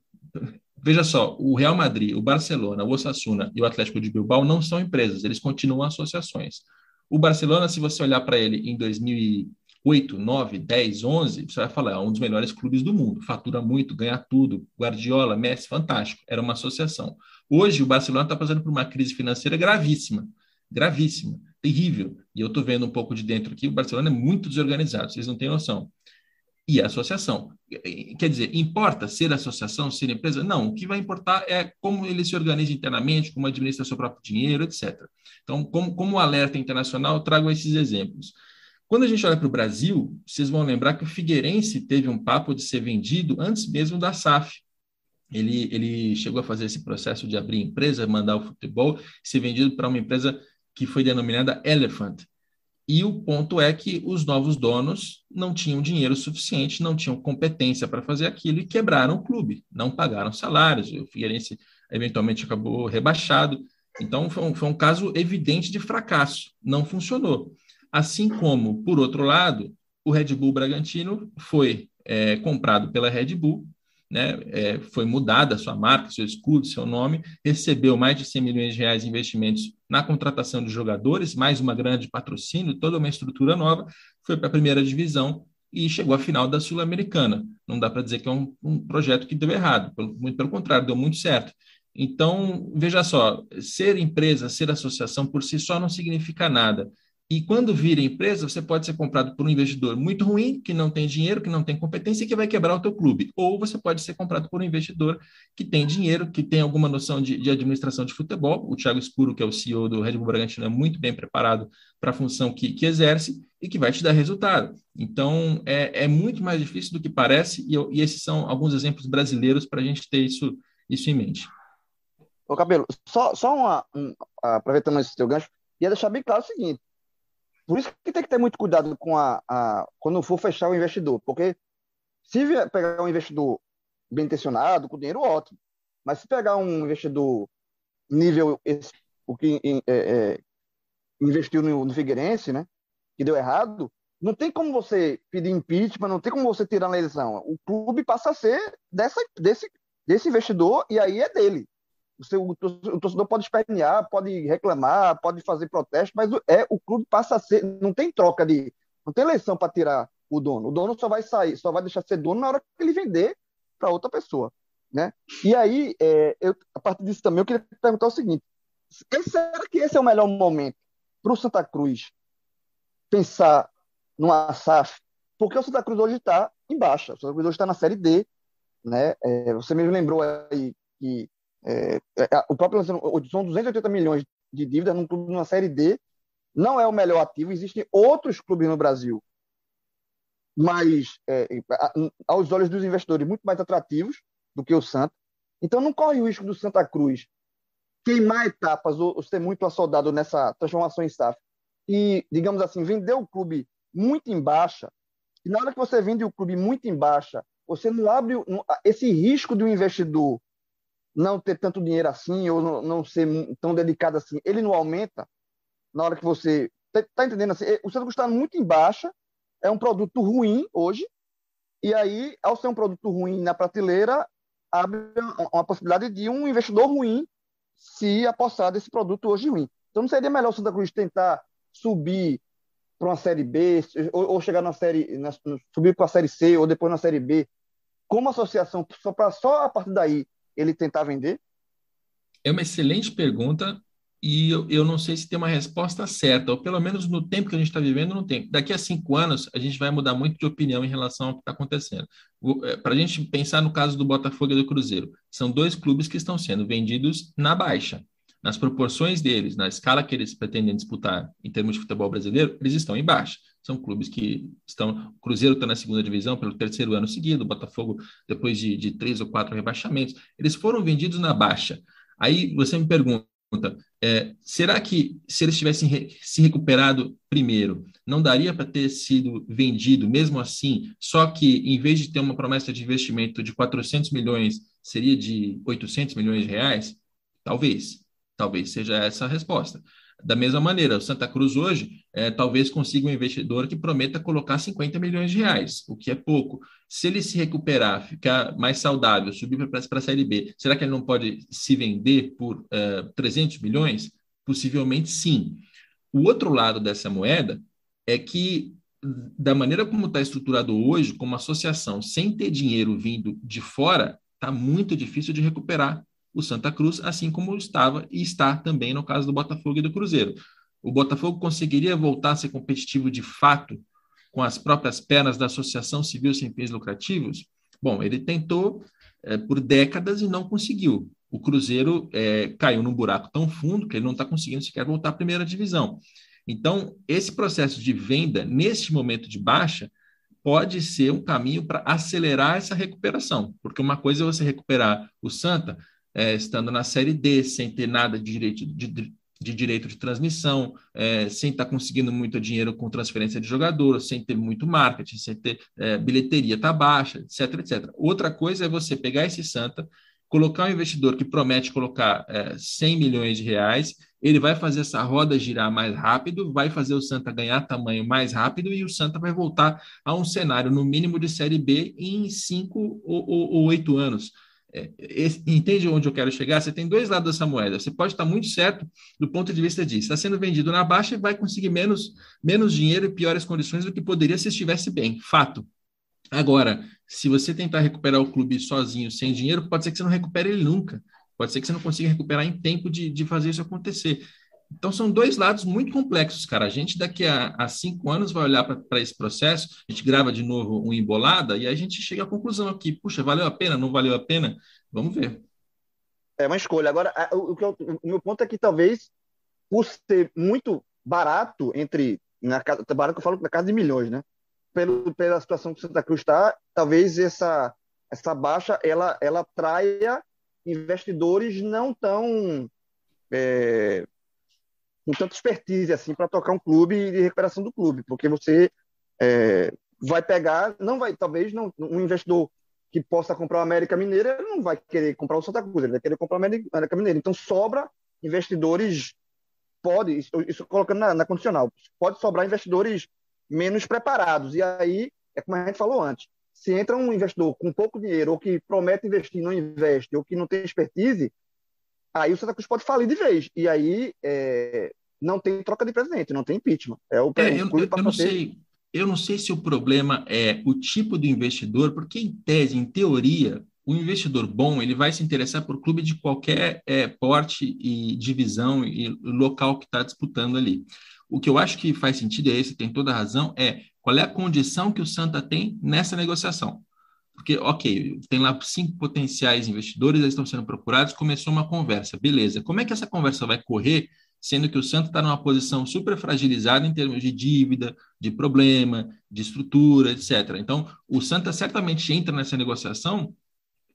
veja só, o Real Madrid, o Barcelona, o Osasuna e o Atlético de Bilbao não são empresas, eles continuam associações. O Barcelona, se você olhar para ele em 2008, 9, 10, 11, você vai falar, é um dos melhores clubes do mundo, fatura muito, ganha tudo, Guardiola, Messi, fantástico, era uma associação. Hoje, o Barcelona está passando por uma crise financeira gravíssima, gravíssima terrível. E eu estou vendo um pouco de dentro aqui, o Barcelona é muito desorganizado, vocês não têm noção. E a associação. Quer dizer, importa ser associação, ser empresa? Não, o que vai importar é como ele se organiza internamente, como administra seu próprio dinheiro, etc. Então, como, como alerta internacional, trago esses exemplos. Quando a gente olha para o Brasil, vocês vão lembrar que o Figueirense teve um papo de ser vendido antes mesmo da SAF. Ele, ele chegou a fazer esse processo de abrir empresa, mandar o futebol, ser vendido para uma empresa que foi denominada Elephant. E o ponto é que os novos donos não tinham dinheiro suficiente, não tinham competência para fazer aquilo e quebraram o clube, não pagaram salários. O Figueirense eventualmente acabou rebaixado. Então foi um, foi um caso evidente de fracasso, não funcionou. Assim como, por outro lado, o Red Bull Bragantino foi é, comprado pela Red Bull, né, é, foi mudada sua marca, seu escudo, seu nome, recebeu mais de 100 milhões de reais em investimentos na contratação de jogadores, mais uma grande patrocínio, toda uma estrutura nova, foi para a primeira divisão e chegou à final da Sul-Americana. Não dá para dizer que é um, um, projeto que deu errado, pelo, muito pelo contrário, deu muito certo. Então, veja só, ser empresa, ser associação por si só não significa nada. E quando vira empresa, você pode ser comprado por um investidor muito ruim, que não tem dinheiro, que não tem competência e que vai quebrar o teu clube. Ou você pode ser comprado por um investidor que tem dinheiro, que tem alguma noção de, de administração de futebol. O Thiago Escuro, que é o CEO do Red Bull Bragantino, é muito bem preparado para a função que, que, exerce e que vai te dar resultado. Então, é, é muito mais difícil do que parece, e, eu, e esses são alguns exemplos brasileiros para a gente ter isso, isso em mente. Ô, Cabelo, só, só uma, um, aproveitando esse teu gancho, ia deixar bem claro o seguinte, por isso que tem que ter muito cuidado com a, a quando for fechar o investidor, porque se pegar um investidor bem intencionado, com dinheiro, ótimo. Mas se pegar um investidor nível o que é, é, investiu no, no Figueirense, né, que deu errado, não tem como você pedir impeachment, não tem como você tirar na eleição. O clube passa a ser dessa, desse, desse investidor e aí é dele. O, seu, o torcedor pode espernear, pode reclamar, pode fazer protesto, mas é o clube passa a ser. Não tem troca de. Não tem eleição para tirar o dono. O dono só vai sair, só vai deixar de ser dono na hora que ele vender para outra pessoa. Né? E aí, é, eu, a partir disso também, eu queria perguntar o seguinte: será que esse é o melhor momento para o Santa Cruz pensar numa SAF? Porque o Santa Cruz hoje está em baixa, o Santa Cruz hoje está na Série D. Né? É, você mesmo lembrou aí que é, é, o próprio são 280 milhões de dívida num clube numa série D. Não é o melhor ativo. Existem outros clubes no Brasil, mas é, aos olhos dos investidores muito mais atrativos do que o Santa. Então não corre o risco do Santa Cruz queimar etapas ou, ou ser muito assoldado nessa transformação em SAF e, digamos assim, vender o clube muito em baixa. E na hora que você vende o clube muito em baixa, você não abre esse risco um investidor não ter tanto dinheiro assim ou não, não ser tão dedicado assim, ele não aumenta na hora que você tá, tá entendendo assim, o Santos está muito em baixa, é um produto ruim hoje, e aí ao ser um produto ruim na prateleira, abre uma possibilidade de um investidor ruim se apostar desse produto hoje ruim. Então não seria melhor o Santa Cruz tentar subir para uma série B ou, ou chegar na série na, subir para a série C ou depois na série B como associação só para só a partir daí ele tentar vender? É uma excelente pergunta e eu, eu não sei se tem uma resposta certa, ou pelo menos no tempo que a gente está vivendo, não tem. Daqui a cinco anos, a gente vai mudar muito de opinião em relação ao que está acontecendo. É, Para a gente pensar no caso do Botafogo e do Cruzeiro, são dois clubes que estão sendo vendidos na baixa. Nas proporções deles, na escala que eles pretendem disputar em termos de futebol brasileiro, eles estão em baixa. São clubes que estão. O Cruzeiro está na segunda divisão pelo terceiro ano seguido, o Botafogo, depois de, de três ou quatro rebaixamentos, eles foram vendidos na baixa. Aí você me pergunta. É, será que se eles tivessem re, se recuperado primeiro, não daria para ter sido vendido mesmo assim? Só que em vez de ter uma promessa de investimento de 400 milhões, seria de 800 milhões de reais? Talvez, talvez seja essa a resposta. Da mesma maneira, o Santa Cruz hoje é, talvez consiga um investidor que prometa colocar 50 milhões de reais, o que é pouco. Se ele se recuperar, ficar mais saudável, subir para a Série B, será que ele não pode se vender por é, 300 milhões? Possivelmente sim. O outro lado dessa moeda é que, da maneira como está estruturado hoje, como associação, sem ter dinheiro vindo de fora, está muito difícil de recuperar o Santa Cruz, assim como estava e está também no caso do Botafogo e do Cruzeiro. O Botafogo conseguiria voltar a ser competitivo de fato com as próprias pernas da Associação Civil Sem Fins Lucrativos? Bom, ele tentou é, por décadas e não conseguiu. O Cruzeiro é, caiu num buraco tão fundo que ele não está conseguindo sequer voltar à primeira divisão. Então, esse processo de venda, neste momento de baixa, pode ser um caminho para acelerar essa recuperação, porque uma coisa é você recuperar o Santa é, estando na Série D, sem ter nada de direito de, de direito de transmissão, é, sem estar tá conseguindo muito dinheiro com transferência de jogador, sem ter muito marketing, sem ter é, bilheteria tá baixa, etc, etc. Outra coisa é você pegar esse Santa, colocar um investidor que promete colocar é, 100 milhões de reais, ele vai fazer essa roda girar mais rápido, vai fazer o Santa ganhar tamanho mais rápido e o Santa vai voltar a um cenário, no mínimo, de Série B em cinco ou oito anos. É, entende onde eu quero chegar? Você tem dois lados dessa moeda. Você pode estar muito certo do ponto de vista disso. Está sendo vendido na baixa e vai conseguir menos, menos dinheiro e piores condições do que poderia se estivesse bem. Fato. Agora, se você tentar recuperar o clube sozinho, sem dinheiro, pode ser que você não recupere ele nunca. Pode ser que você não consiga recuperar em tempo de, de fazer isso acontecer. Então, são dois lados muito complexos, cara. A gente, daqui a, a cinco anos, vai olhar para esse processo, a gente grava de novo um embolada e a gente chega à conclusão aqui: puxa, valeu a pena, não valeu a pena? Vamos ver. É uma escolha. Agora, o, que eu, o meu ponto é que talvez, por ser muito barato, entre. Na casa, barato que eu falo na casa de milhões, né? Pelo, pela situação que Santa Cruz está, talvez essa, essa baixa ela, ela traia investidores não tão. É, com tanta expertise assim para tocar um clube de recuperação do clube, porque você é, vai pegar, não vai, talvez não, um investidor que possa comprar o América Mineira não vai querer comprar o Santa Cruz, ele vai querer comprar o América Mineira. Então sobra investidores, pode, isso, isso colocando na, na condicional, pode sobrar investidores menos preparados. E aí, é como a gente falou antes, se entra um investidor com pouco dinheiro, ou que promete investir não investe, ou que não tem expertise, aí o Santa Cruz pode falir de vez. E aí é, não tem troca de presidente, não tem impeachment. É o é, eu, eu, eu não sei. Eu não sei se o problema é o tipo do investidor, porque em tese, em teoria, o investidor bom ele vai se interessar por clube de qualquer é, porte e divisão e local que está disputando ali. O que eu acho que faz sentido é esse, tem toda a razão, é qual é a condição que o Santa tem nessa negociação. Porque, ok, tem lá cinco potenciais investidores, eles estão sendo procurados, começou uma conversa, beleza. Como é que essa conversa vai correr, sendo que o Santos está numa posição super fragilizada em termos de dívida, de problema, de estrutura, etc. Então, o Santa certamente entra nessa negociação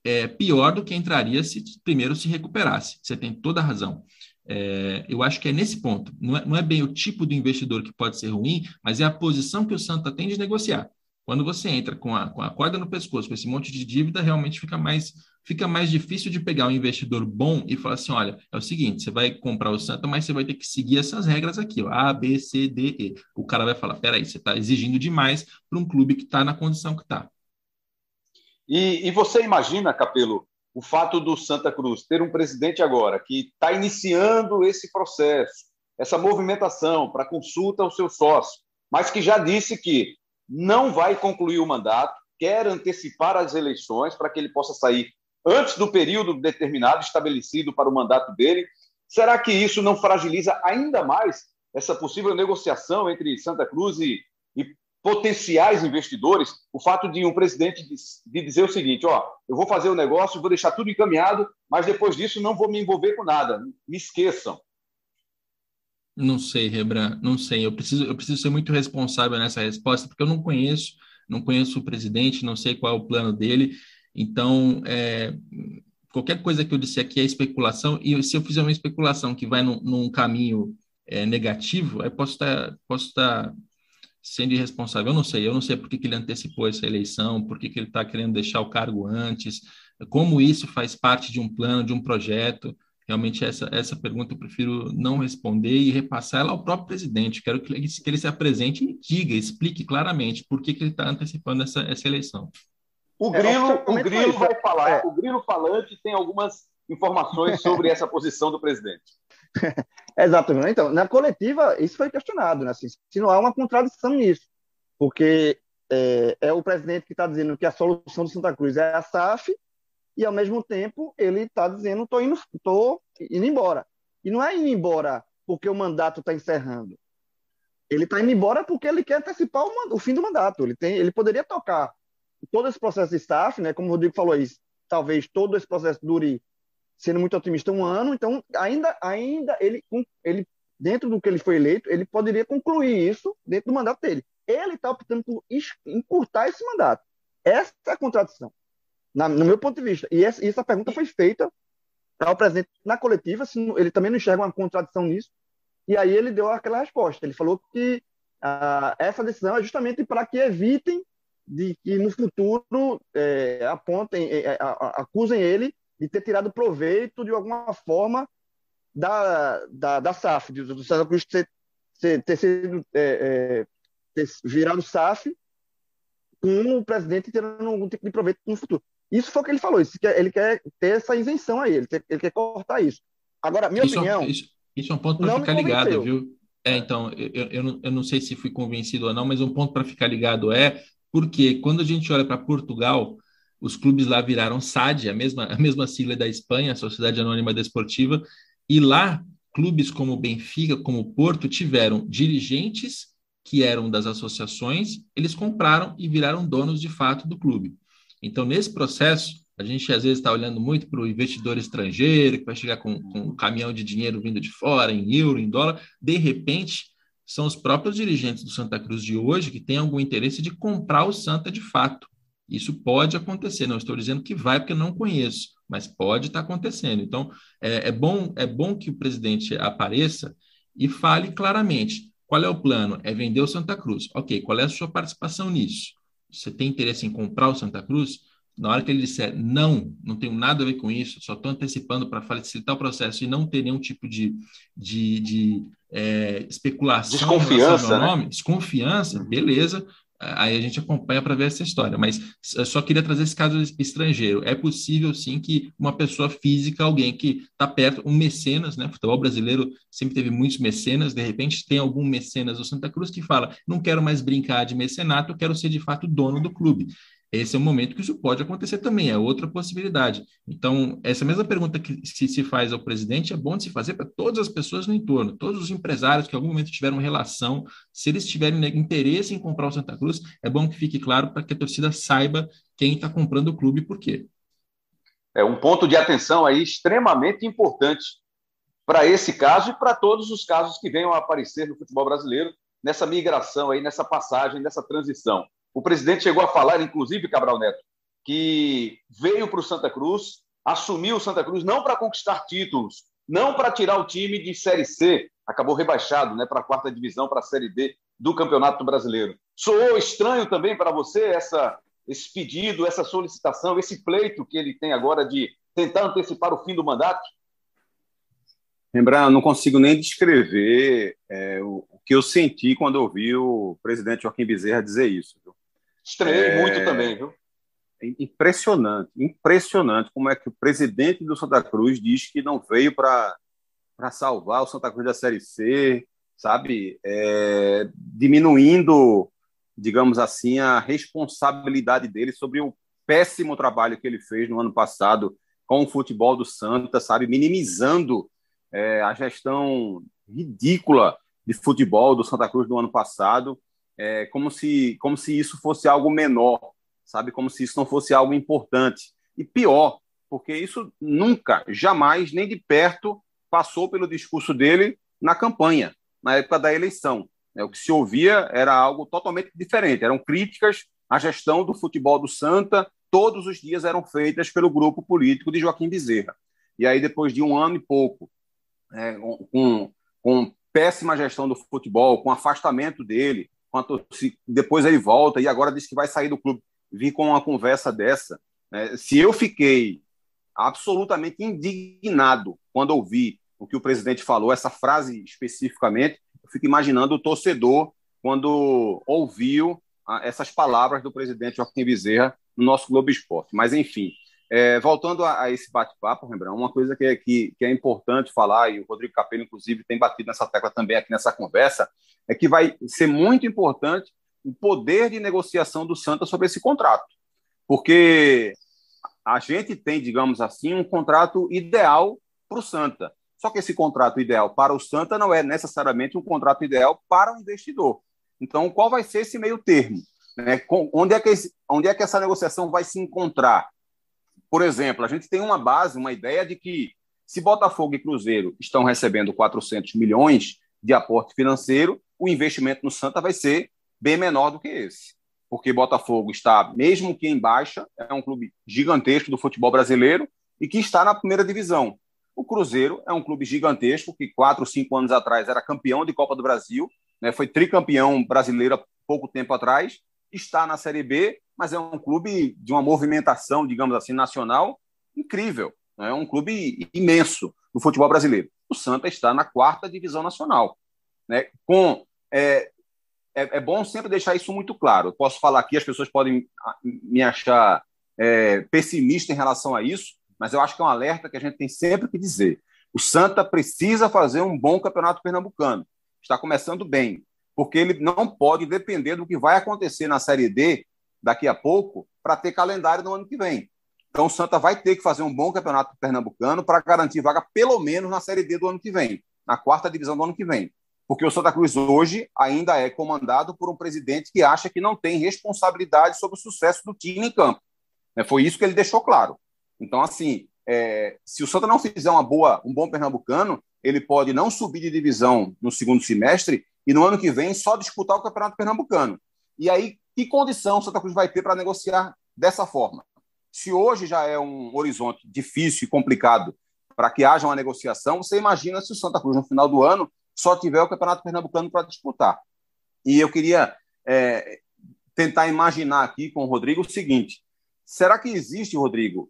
é, pior do que entraria se primeiro se recuperasse. Você tem toda a razão. É, eu acho que é nesse ponto. Não é, não é bem o tipo do investidor que pode ser ruim, mas é a posição que o Santa tem de negociar. Quando você entra com a, com a corda no pescoço, com esse monte de dívida, realmente fica mais, fica mais difícil de pegar um investidor bom e falar assim: olha, é o seguinte, você vai comprar o Santa, mas você vai ter que seguir essas regras aqui, ó, A, B, C, D, E. O cara vai falar: peraí, você está exigindo demais para um clube que está na condição que está. E, e você imagina, Capelo, o fato do Santa Cruz ter um presidente agora que está iniciando esse processo, essa movimentação para consulta ao seu sócio, mas que já disse que não vai concluir o mandato, quer antecipar as eleições para que ele possa sair antes do período determinado estabelecido para o mandato dele. Será que isso não fragiliza ainda mais essa possível negociação entre Santa Cruz e, e potenciais investidores? O fato de um presidente de, de dizer o seguinte: ó, eu vou fazer o negócio, vou deixar tudo encaminhado, mas depois disso não vou me envolver com nada. Me esqueçam. Não sei, Rebran, não sei. Eu preciso, eu preciso ser muito responsável nessa resposta, porque eu não conheço, não conheço o presidente, não sei qual é o plano dele. Então, é, qualquer coisa que eu disser aqui é especulação, e se eu fizer uma especulação que vai num, caminho é, negativo, aí posso estar, posso estar sendo irresponsável. Eu não sei, eu não sei por que, que ele antecipou essa eleição, por que, que ele está querendo deixar o cargo antes, como isso faz parte de um plano, de um projeto. Realmente, essa, essa pergunta eu prefiro não responder e repassar ela ao próprio presidente. Quero que ele, que ele se apresente e diga, explique claramente por que, que ele está antecipando essa, essa eleição. O é, Grilo, é, o Grilo vai falar, é. o Grilo falante tem algumas informações sobre essa posição do presidente. Exatamente. Então, na coletiva, isso foi questionado, né? Assim, se não há uma contradição nisso, porque é, é o presidente que está dizendo que a solução do Santa Cruz é a SAF e ao mesmo tempo ele está dizendo estou indo, tô indo embora. E não é indo embora porque o mandato está encerrando. Ele está indo embora porque ele quer antecipar o, o, fim do mandato. Ele, tem, ele poderia tocar todo esse processo de staff, né? Como o Rodrigo falou isso, talvez todo esse processo dure, sendo muito otimista, um ano. Então, ainda, ainda ele, ele dentro do que ele foi eleito, ele poderia concluir isso dentro do mandato dele. Ele está optando por encurtar esse mandato. Essa é a contradição na, no meu ponto de vista. E essa, essa pergunta foi feita ao presidente na coletiva, se ele também não enxerga uma contradição nisso. E aí ele deu aquela resposta. Ele falou que ah, essa decisão é justamente para que evitem de que no futuro é, apontem, é, acusem ele de ter tirado proveito de alguma forma da, da, da SAF, do, do Santa Cruz ter, ter, ter sido é, é, ter virado SAF com o presidente tirando algum tipo de proveito no futuro. Isso foi o que ele falou. Isso, ele quer ter essa isenção aí, ele, ter, ele quer cortar isso. Agora, minha isso é opinião. É, isso, isso, é um ponto para ficar ligado, viu? É, então, eu, eu, não, eu não sei se fui convencido ou não, mas um ponto para ficar ligado é porque quando a gente olha para Portugal, os clubes lá viraram SAD, a mesma, a mesma sigla da Espanha, a Sociedade Anônima Desportiva, e lá clubes como Benfica, como Porto, tiveram dirigentes que eram das associações, eles compraram e viraram donos de fato do clube. Então, nesse processo, a gente às vezes está olhando muito para o investidor estrangeiro, que vai chegar com, com um caminhão de dinheiro vindo de fora, em euro, em dólar. De repente, são os próprios dirigentes do Santa Cruz de hoje que têm algum interesse de comprar o Santa de fato. Isso pode acontecer, não estou dizendo que vai, porque não conheço, mas pode estar acontecendo. Então, é, é, bom, é bom que o presidente apareça e fale claramente qual é o plano. É vender o Santa Cruz. Ok, qual é a sua participação nisso? Você tem interesse em comprar o Santa Cruz? Na hora que ele disser não, não tenho nada a ver com isso, só estou antecipando para facilitar o processo e não ter nenhum tipo de, de, de é, especulação desconfiança, né? nome, desconfiança, beleza, Aí a gente acompanha para ver essa história. Mas só queria trazer esse caso estrangeiro. É possível, sim, que uma pessoa física, alguém que está perto, um mecenas, né? Futebol brasileiro sempre teve muitos mecenas, de repente tem algum mecenas do Santa Cruz que fala: não quero mais brincar de mecenato, eu quero ser de fato dono do clube esse é um momento que isso pode acontecer também, é outra possibilidade. Então, essa mesma pergunta que, se faz ao presidente é bom de se fazer para todas as pessoas no entorno, todos os empresários que em algum momento tiveram relação, se eles tiverem interesse em comprar o Santa Cruz, é bom que fique claro para que a torcida saiba quem está comprando o clube e por quê. É um ponto de atenção aí extremamente importante para esse caso e para todos os casos que venham a aparecer no futebol brasileiro nessa migração aí, nessa passagem, nessa transição. O presidente chegou a falar, inclusive, Cabral Neto, que veio para o Santa Cruz, assumiu o Santa Cruz não para conquistar títulos, não para tirar o time de Série C, acabou rebaixado né, para a quarta divisão, para a Série D do Campeonato Brasileiro. Soou estranho também para você essa, esse pedido, essa solicitação, esse pleito que ele tem agora de tentar antecipar o fim do mandato? Lembrar, não consigo nem descrever é, o, o, que eu senti quando ouvi o presidente Joaquim Bezerra dizer isso. Viu? Estranhei é... muito também, viu? Impressionante, impressionante como é que o presidente do Santa Cruz diz que não veio para salvar o Santa Cruz da Série C, sabe? É, diminuindo, digamos assim, a responsabilidade dele sobre o péssimo trabalho que ele fez no ano passado com o futebol do Santa, sabe? Minimizando é, a gestão ridícula de futebol do Santa Cruz do ano passado é, como, se, como se isso fosse algo menor, sabe? Como se isso não fosse algo importante. E pior, porque isso nunca, jamais, nem de perto, passou pelo discurso dele na campanha, na época da eleição. É, o que se ouvia era algo totalmente diferente, eram críticas à gestão do futebol do Santa, todos os dias eram feitas pelo grupo político de Joaquim Bezerra. E aí, depois de um ano e pouco, é, com, com péssima gestão do futebol, com afastamento dele, se depois ele volta e agora diz que vai sair do clube, vir com uma conversa dessa. Né? Se eu fiquei absolutamente indignado quando ouvi o que o presidente falou, essa frase especificamente, eu fico imaginando o torcedor quando ouviu ah, essas palavras do presidente Joaquim Bezerra no nosso Globo Esporte. Mas, enfim, é, voltando a, a esse bate-papo, Rembrandt, uma coisa que é, que, que é importante falar, e o Rodrigo Capello, inclusive, tem batido nessa tecla também aqui nessa conversa, é que vai ser muito importante o poder de negociação do Santa sobre esse contrato. Porque a gente tem, digamos assim, um contrato ideal para o Santa. Só que esse contrato ideal para o Santa não é necessariamente um contrato ideal para o investidor. Então, qual vai ser esse meio termo? Né? Onde, é que esse, onde é que essa negociação vai se encontrar? Por exemplo, a gente tem uma base, uma ideia de que se Botafogo e Cruzeiro estão recebendo 400 milhões de aporte financeiro, o investimento no Santa vai ser bem menor do que esse. Porque Botafogo está, mesmo que em baixa, é um clube gigantesco do futebol brasileiro e que está na primeira divisão. O Cruzeiro é um clube gigantesco que quatro, cinco anos atrás era campeão de Copa do Brasil, né, foi tricampeão brasileiro há pouco tempo atrás, está na Série B mas é um clube de uma movimentação, digamos assim, nacional incrível. é um clube imenso do futebol brasileiro. O Santa está na quarta divisão nacional. Né? Com, é, é, é bom sempre deixar isso muito claro. Eu posso falar aqui, as pessoas podem me achar é, pessimista em relação a isso, mas eu acho que é um alerta que a gente tem sempre que dizer. O Santa precisa fazer um bom campeonato pernambucano. Está começando bem, porque ele não pode depender do que vai acontecer na Série D daqui a pouco para ter calendário no ano que vem. Então o Santa vai ter que fazer um bom campeonato pernambucano para garantir vaga pelo menos na Série D do ano que vem, na quarta divisão do ano que vem. Porque o Santa Cruz hoje ainda é comandado por um presidente que acha que não tem responsabilidade sobre o sucesso do time em campo. É, foi isso que ele deixou claro. Então, assim, é, se o Santa não fizer uma boa, um bom pernambucano, ele pode não subir de divisão no segundo semestre e no ano que vem só disputar o Campeonato Pernambucano. E aí, que condição o Santa Cruz vai ter para negociar dessa forma? Se hoje já é um horizonte difícil e complicado para que haja uma negociação, você imagina se o Santa Cruz, no final do ano, só tiver o Campeonato Pernambucano para disputar. E eu queria é, tentar imaginar aqui com o Rodrigo o seguinte: será que existe, Rodrigo,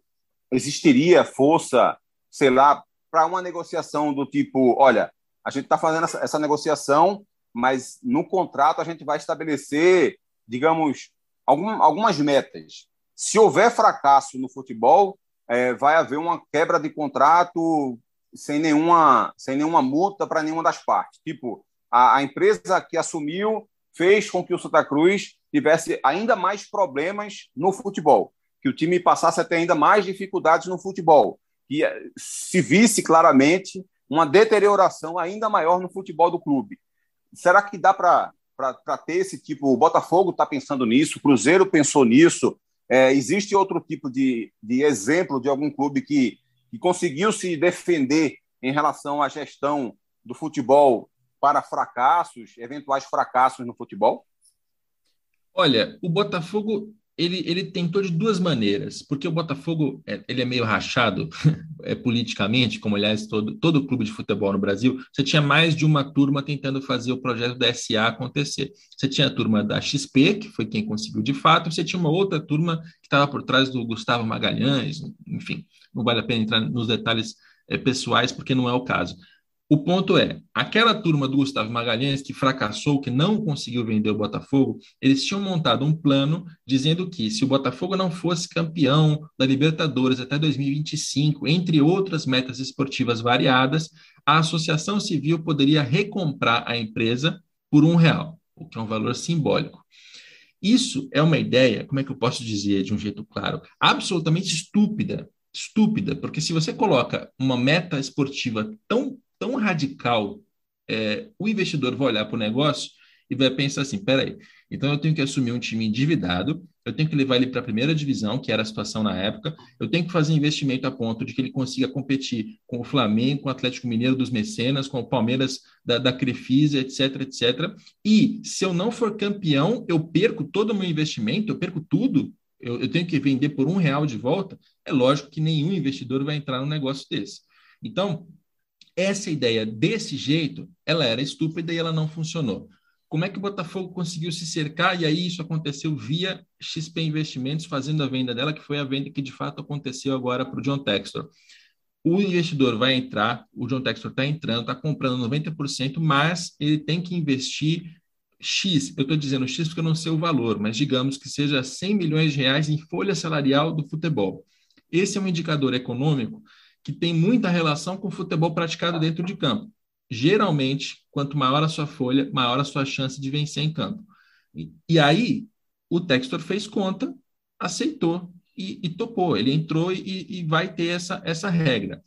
existiria força, sei lá, para uma negociação do tipo: olha, a gente está fazendo essa, essa negociação, mas no contrato a gente vai estabelecer, digamos, algum, algumas metas. Se houver fracasso no futebol, é, vai haver uma quebra de contrato sem nenhuma, sem nenhuma multa para nenhuma das partes. Tipo, a, a, empresa que assumiu fez com que o Santa Cruz tivesse ainda mais problemas no futebol, que o time passasse a ter ainda mais dificuldades no futebol, que se visse claramente uma deterioração ainda maior no futebol do clube. Será que dá para ter esse tipo? O Botafogo está pensando nisso, o Cruzeiro pensou nisso, é, existe outro tipo de, de exemplo de algum clube que, que conseguiu se defender em relação à gestão do futebol para fracassos, eventuais fracassos no futebol? Olha, o Botafogo ele, ele tentou de duas maneiras, porque o Botafogo é, ele é meio rachado é, politicamente, como aliás todo, todo clube de futebol no Brasil, você tinha mais de uma turma tentando fazer o projeto da SA acontecer. Você tinha a turma da XP, que foi quem conseguiu de fato, você tinha uma outra turma que estava por trás do Gustavo Magalhães, enfim, não vale a pena entrar nos detalhes é, pessoais, porque não é o caso. O ponto é, aquela turma do Gustavo Magalhães que fracassou, que não conseguiu vender o Botafogo, eles tinham montado um plano dizendo que se o Botafogo não fosse campeão da Libertadores até 2025, entre outras metas esportivas variadas, a Associação Civil poderia recomprar a empresa por um real, o que é um valor simbólico. Isso é uma ideia, como é que eu posso dizer de um jeito claro, absolutamente estúpida, estúpida, porque se você coloca uma meta esportiva tão tão radical, é, o investidor vai olhar para o negócio e vai pensar assim: peraí, então eu tenho que assumir um time endividado, eu tenho que levar ele para a primeira divisão, que era a situação na época, eu tenho que fazer investimento a ponto de que ele consiga competir com o Flamengo, com o Atlético Mineiro dos Mecenas, com o Palmeiras da, da Crefisa, etc, etc. E se eu não for campeão, eu perco todo o meu investimento, eu perco tudo, eu, eu tenho que vender por um real de volta. É lógico que nenhum investidor vai entrar num negócio desse. Então, essa ideia desse jeito, ela era estúpida e ela não funcionou. Como é que o Botafogo conseguiu se cercar? E aí isso aconteceu via XP Investimentos fazendo a venda dela, que foi a venda que de fato aconteceu agora para o John Textor. O investidor vai entrar, o John Textor está entrando, está comprando 90%, mas ele tem que investir X. Eu estou dizendo X porque eu não sei o valor, mas digamos que seja 100 milhões de reais em folha salarial do futebol. Esse é um indicador econômico que tem muita relação com o futebol praticado dentro de campo. Geralmente, quanto maior a sua folha, maior a sua chance de vencer em campo. E, e aí, o Textor fez conta, aceitou e, e topou. Ele entrou e, e vai ter essa, essa regra.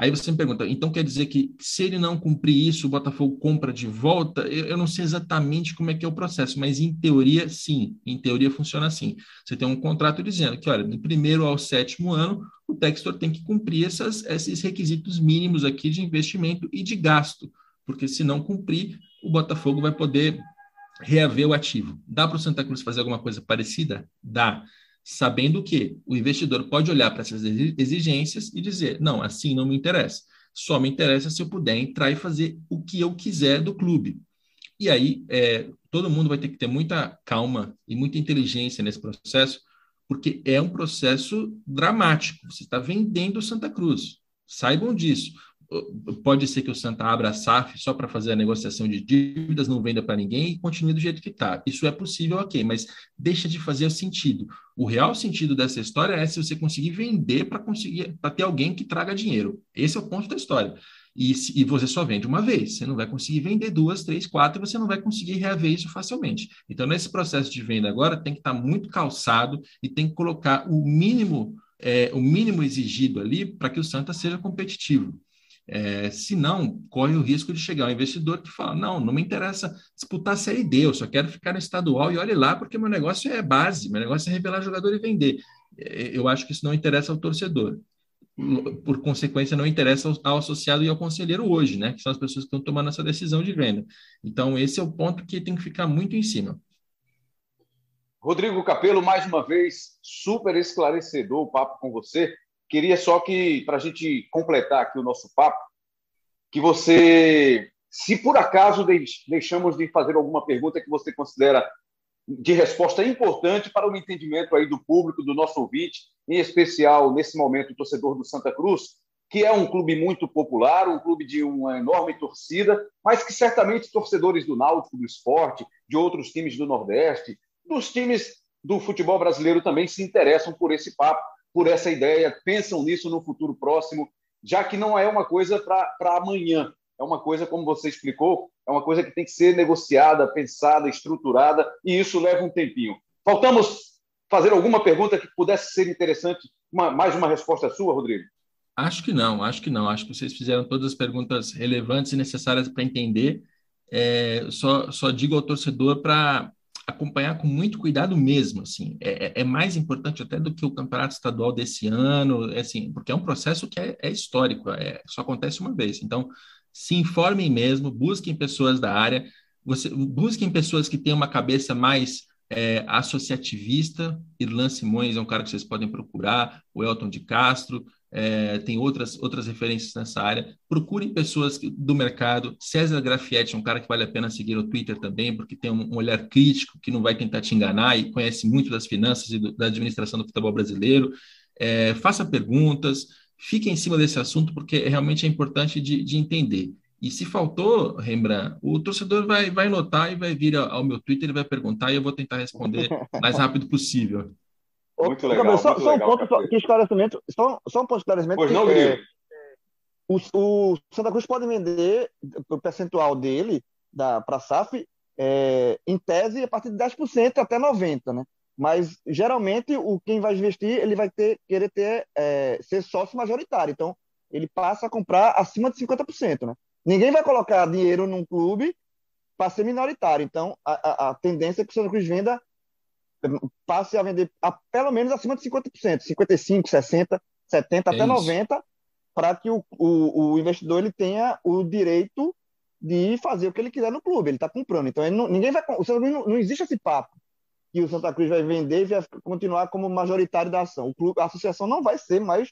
Aí você me pergunta, então quer dizer que se ele não cumprir isso, o Botafogo compra de volta? Eu, eu, não sei exatamente como é que é o processo, mas em teoria, sim. Em teoria funciona assim. Você tem um contrato dizendo que, olha, do primeiro ao sétimo ano, o Textor tem que cumprir essas, esses requisitos mínimos aqui de investimento e de gasto, porque se não cumprir, o Botafogo vai poder reaver o ativo. Dá para o Santa Cruz fazer alguma coisa parecida? Dá sabendo que o investidor pode olhar para essas exigências e dizer: não, assim não me interessa. Só me interessa se eu puder entrar e fazer o que eu quiser do clube. E aí, é, todo mundo vai ter que ter muita calma e muita inteligência nesse processo, porque é um processo dramático. Você está vendendo Santa Cruz. Saibam disso. Pode ser que o Santa abra a SAF só para fazer a negociação de dívidas, não venda para ninguém e continue do jeito que está. Isso é possível, ok, mas deixa de fazer o sentido. O real sentido dessa história é se você conseguir vender para conseguir para ter alguém que traga dinheiro. Esse é o ponto da história. E, e, você só vende uma vez. Você não vai conseguir vender duas, três, quatro, você não vai conseguir reaver isso facilmente. Então, nesse processo de venda agora, tem que estar muito calçado e tem que colocar o mínimo, é, o mínimo exigido ali para que o Santa seja competitivo. É, se não, corre o risco de chegar um investidor que fala: não, não me interessa disputar a Série D, eu só quero ficar no estadual e olhe lá, porque meu negócio é base, meu negócio é revelar jogador e vender. É, eu acho que isso não interessa ao torcedor por consequência, não interessa ao, associado e ao conselheiro hoje, né? Que são as pessoas que estão tomando essa decisão de venda. Então, esse é o ponto que tem que ficar muito em cima. Rodrigo Capelo, mais uma vez, super esclarecedor o papo com você. Queria só que, para a gente completar aqui o nosso papo, que você, se por acaso deixamos de fazer alguma pergunta que você considera de resposta importante para o entendimento aí do público, do nosso ouvinte, em especial nesse momento o torcedor do Santa Cruz, que é um clube muito popular, um clube de uma enorme torcida, mas que certamente torcedores do Náutico, do esporte, de outros times do Nordeste, dos times do futebol brasileiro também se interessam por esse papo, por essa ideia, pensam nisso no futuro próximo, já que não é uma coisa para amanhã, é uma coisa, como você explicou, é uma coisa que tem que ser negociada, pensada, estruturada, e isso leva um tempinho. Faltamos fazer alguma pergunta que pudesse ser interessante, uma, mais uma resposta sua, Rodrigo? Acho que não, acho que não. Acho que vocês fizeram todas as perguntas relevantes e necessárias para entender. É, só, só digo ao torcedor para acompanhar com muito cuidado mesmo, assim, é, é, é, mais importante até do que o campeonato estadual desse ano, é assim, porque é um processo que é, é histórico, é, só acontece uma vez, então se informem mesmo, busquem pessoas da área, você, busquem pessoas que tenham uma cabeça mais é, associativista. Irlan Simões é um cara que vocês podem procurar, o Elton de Castro, é, tem outras, outras referências nessa área. Procurem pessoas do mercado. César Grafietti é um cara que vale a pena seguir no Twitter também, porque tem um, um olhar crítico que não vai tentar te enganar e conhece muito das finanças e do, da administração do futebol brasileiro. É, faça perguntas, fique em cima desse assunto, porque realmente é importante de, de entender. E se faltou, Rembrandt, o torcedor vai, vai notar e vai vir ao meu Twitter e vai perguntar e eu vou tentar responder o mais rápido possível. Muito legal. só, muito só legal, um ponto de esclarecimento, só, só um ponto de esclarecimento. Pois não, é, o, o, Santa Cruz pode vender o percentual dele para a SAF é, em tese a partir de 10% até 90%, né? mas geralmente o quem vai investir ele vai ter querer ter é, ser sócio majoritário então ele passa a comprar acima de 50%, né? Ninguém vai colocar dinheiro num clube para ser minoritário. Então, a, a, a, tendência é que o Santa Cruz venda passe a vender a, pelo menos acima de 50%, 55, 60, 70, é até isso. 90, para que o, o, o, investidor ele tenha o direito de fazer o que ele quiser no clube. Ele está comprando. Então, não, ninguém vai. O Santa Cruz não, não existe esse papo que o Santa Cruz vai vender e vai continuar como majoritário da ação. O clube, a associação não vai ser mais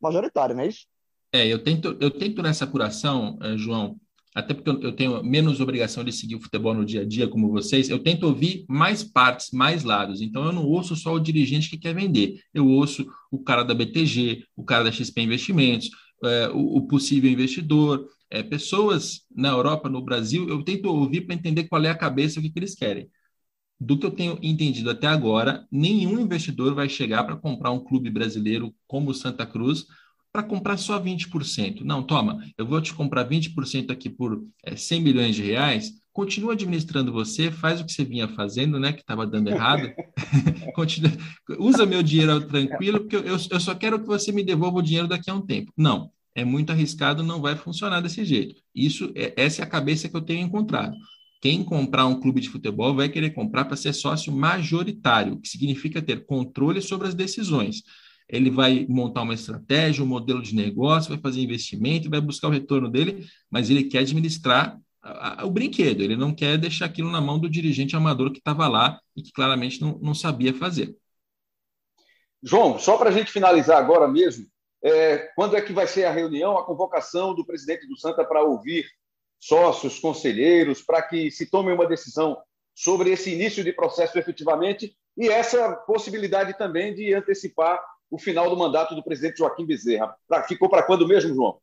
majoritária, não é isso? É, eu tento, eu tento nessa apuração, eh, João, até porque eu tenho menos obrigação de seguir o futebol no dia a dia como vocês, eu tento ouvir mais partes, mais lados. Então eu não ouço só o dirigente que quer vender, eu ouço o cara da BTG, o cara da XP Investimentos, é, o, o, possível investidor, é, pessoas na Europa, no Brasil, eu tento ouvir para entender qual é a cabeça, o que, que eles querem do que eu tenho entendido até agora, nenhum investidor vai chegar para comprar um clube brasileiro como o Santa Cruz para comprar só 20%. Não, toma, eu vou te comprar 20% aqui por é, 100 milhões de reais, continua administrando você, faz o que você vinha fazendo, né, que estava dando errado, continua, usa meu dinheiro tranquilo, porque eu, eu só quero que você me devolva o dinheiro daqui a um tempo. Não, é muito arriscado, não vai funcionar desse jeito. Isso, é, essa é a cabeça que eu tenho encontrado. Quem comprar um clube de futebol vai querer comprar para ser sócio majoritário, que significa ter controle sobre as decisões. Ele vai montar uma estratégia, um modelo de negócio, vai fazer investimento, vai buscar o retorno dele, mas ele quer administrar o brinquedo, ele não quer deixar aquilo na mão do dirigente amador que estava lá e que claramente não, não sabia fazer. João, só para a gente finalizar agora mesmo, é, quando é que vai ser a reunião, a convocação do presidente do Santa para ouvir sócios, conselheiros, para que se tome uma decisão sobre esse início de processo efetivamente e essa possibilidade também de antecipar o final do mandato do presidente Joaquim Bezerra. Pra, ficou para quando mesmo, João?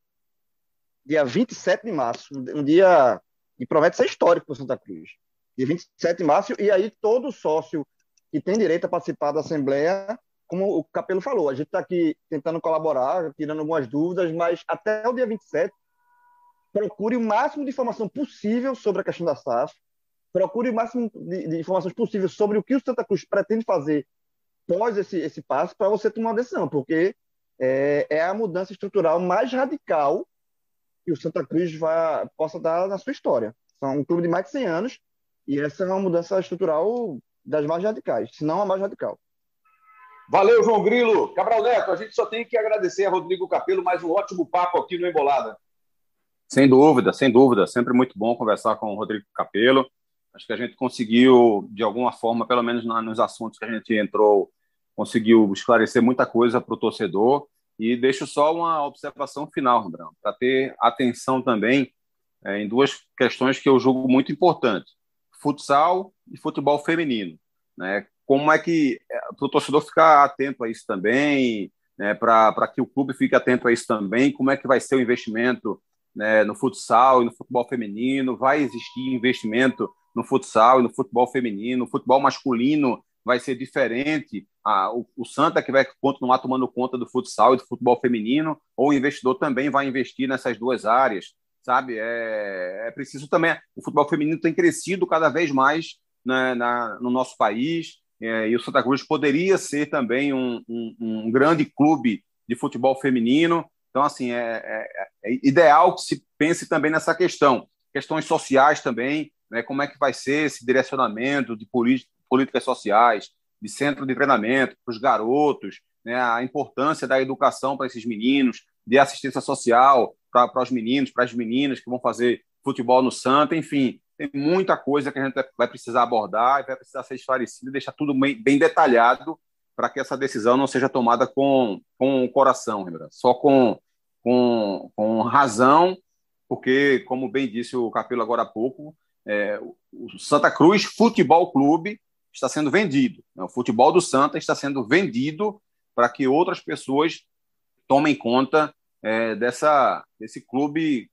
Dia 27 de março, um dia que promete ser histórico para Santa Cruz. Dia 27 de março, e aí todo sócio que tem direito a participar da Assembleia, como o Capelo falou, a gente está aqui tentando colaborar, tirando algumas dúvidas, mas até o dia 27, procure o máximo de informação possível sobre a questão da SAF, procure o máximo de, de informações possíveis sobre o que o Santa Cruz pretende fazer pós esse, esse passo para você tomar uma decisão, porque é, é, a mudança estrutural mais radical que o Santa Cruz vai, possa dar na sua história. São um clube de mais de 100 anos e essa é uma mudança estrutural das mais radicais, se não a mais radical. Valeu, João Grilo. Cabral Neto, a gente só tem que agradecer a Rodrigo Capelo mais um ótimo papo aqui no Embolada. Sem dúvida, sem dúvida. Sempre muito bom conversar com o Rodrigo Capelo. Acho que a gente conseguiu, de alguma forma, pelo menos nos assuntos que a gente entrou, conseguiu esclarecer muita coisa para o torcedor. E deixo só uma observação final, Rembrandt, para ter atenção também é, em duas questões que eu julgo muito importantes: futsal e futebol feminino. Né? Como é que é, para o torcedor ficar atento a isso também, né? para que o clube fique atento a isso também, como é que vai ser o investimento né, no futsal e no futebol feminino? Vai existir investimento no futsal e no futebol feminino, o futebol masculino vai ser diferente. Ah, o, o, Santa que vai continuar tomando conta do futsal e do futebol feminino, ou o investidor também vai investir nessas duas áreas, sabe? É, é preciso também. O futebol feminino tem crescido cada vez mais né, na, no nosso país, é, e o Santa Cruz poderia ser também um, um, um, grande clube de futebol feminino. Então, assim, é, é, é ideal que se pense também nessa questão. Questões sociais também, né, como é que vai ser esse direcionamento de políticas sociais, de centro de treinamento para os garotos, né, a importância da educação para esses meninos, de assistência social para, os meninos, para as meninas que vão fazer futebol no Santa, enfim, tem muita coisa que a gente vai precisar abordar e vai precisar ser esclarecido e deixar tudo bem, bem detalhado para que essa decisão não seja tomada com, com o coração, só com, com, com razão, porque, como bem disse o Capelo agora há pouco, é, o Santa Cruz Futebol Clube está sendo vendido. Né? O futebol do Santa está sendo vendido para que outras pessoas tomem conta é, dessa, desse clube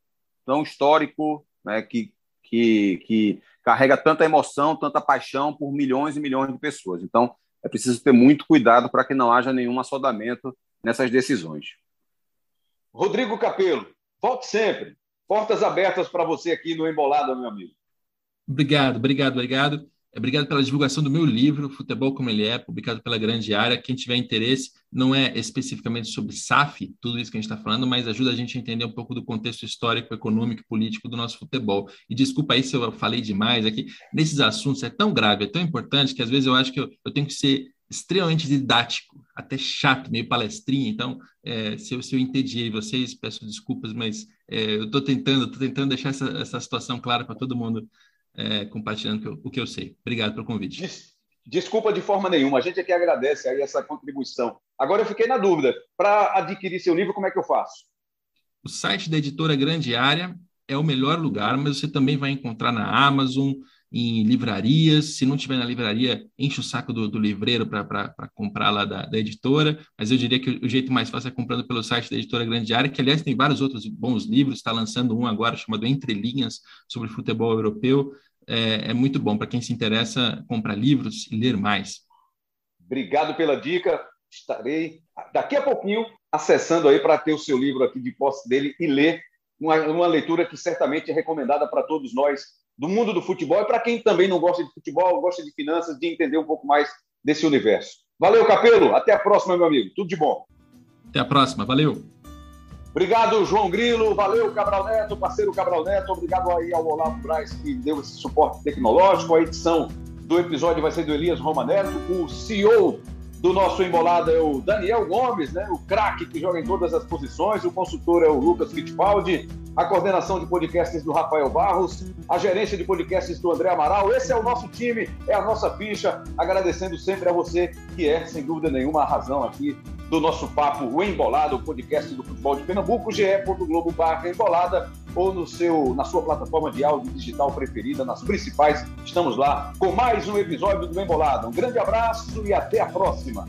tão histórico, né, que, que, que carrega tanta emoção, tanta paixão por milhões e milhões de pessoas. Então, é preciso ter muito cuidado para que não haja nenhum assodamento nessas decisões. Rodrigo Capelo, volte sempre. Portas abertas para você aqui no Embolada, meu amigo. Obrigado, obrigado, obrigado. Obrigado pela divulgação do meu livro, Futebol Como Ele É, publicado pela Grande Área. Quem tiver interesse, não é especificamente sobre SAF, tudo isso que a gente está falando, mas ajuda a gente a entender um pouco do contexto histórico, econômico e político do nosso futebol. E desculpa aí se eu falei demais aqui. Nesses assuntos é tão grave, é tão importante, que às vezes eu acho que eu, eu tenho que ser extremamente didático, até chato, meio palestrinha. Então, é, se, eu, se eu vocês, peço desculpas, mas é, eu estou tentando, estou tentando deixar essa, essa situação clara para todo mundo é, compartilhando o que eu sei. Obrigado pelo convite. Desculpa de forma nenhuma, a gente é que agradece aí essa contribuição. Agora eu fiquei na dúvida, para adquirir seu livro, como é que eu faço? O site da editora Grande Área é o melhor lugar, mas você também vai encontrar na Amazon, em livrarias. Se não tiver na livraria, enche o saco do, do livreiro para comprar lá da, da, editora. Mas eu diria que o, jeito mais fácil é comprando pelo site da editora Grande Área, que aliás tem vários outros bons livros. Está lançando um agora chamado Entre Linhas sobre futebol europeu. É, é muito bom para quem se interessa comprar livros e ler mais. Obrigado pela dica. Estarei daqui a pouquinho acessando aí para ter o seu livro aqui de posse dele e ler uma, uma leitura que certamente é recomendada para todos nós do mundo do futebol e para quem também não gosta de futebol, gosta de finanças, de entender um pouco mais desse universo. Valeu, Capelo. Até a próxima, meu amigo. Tudo de bom. Até a próxima. Valeu. Obrigado, João Grilo. Valeu, Cabral Neto, parceiro Cabral Neto. Obrigado aí ao Olavo Braz que deu esse suporte tecnológico. A edição do episódio vai ser do Elias Roma Neto, o CEO do nosso embolado é o Daniel Gomes, né? o craque que joga em todas as posições, o consultor é o Lucas Fittipaldi, a coordenação de podcasts do Rafael Barros, a gerência de podcasts do André Amaral. Esse é o nosso time, é a nossa ficha. Agradecendo sempre a você, que é, sem dúvida nenhuma, a razão aqui do nosso papo o Embolada, o podcast do futebol de Pernambuco, ge.globo barra embolada ou no seu, na sua plataforma de áudio digital preferida, nas principais. Estamos lá com mais um episódio do Embolada. Um grande abraço e até a próxima.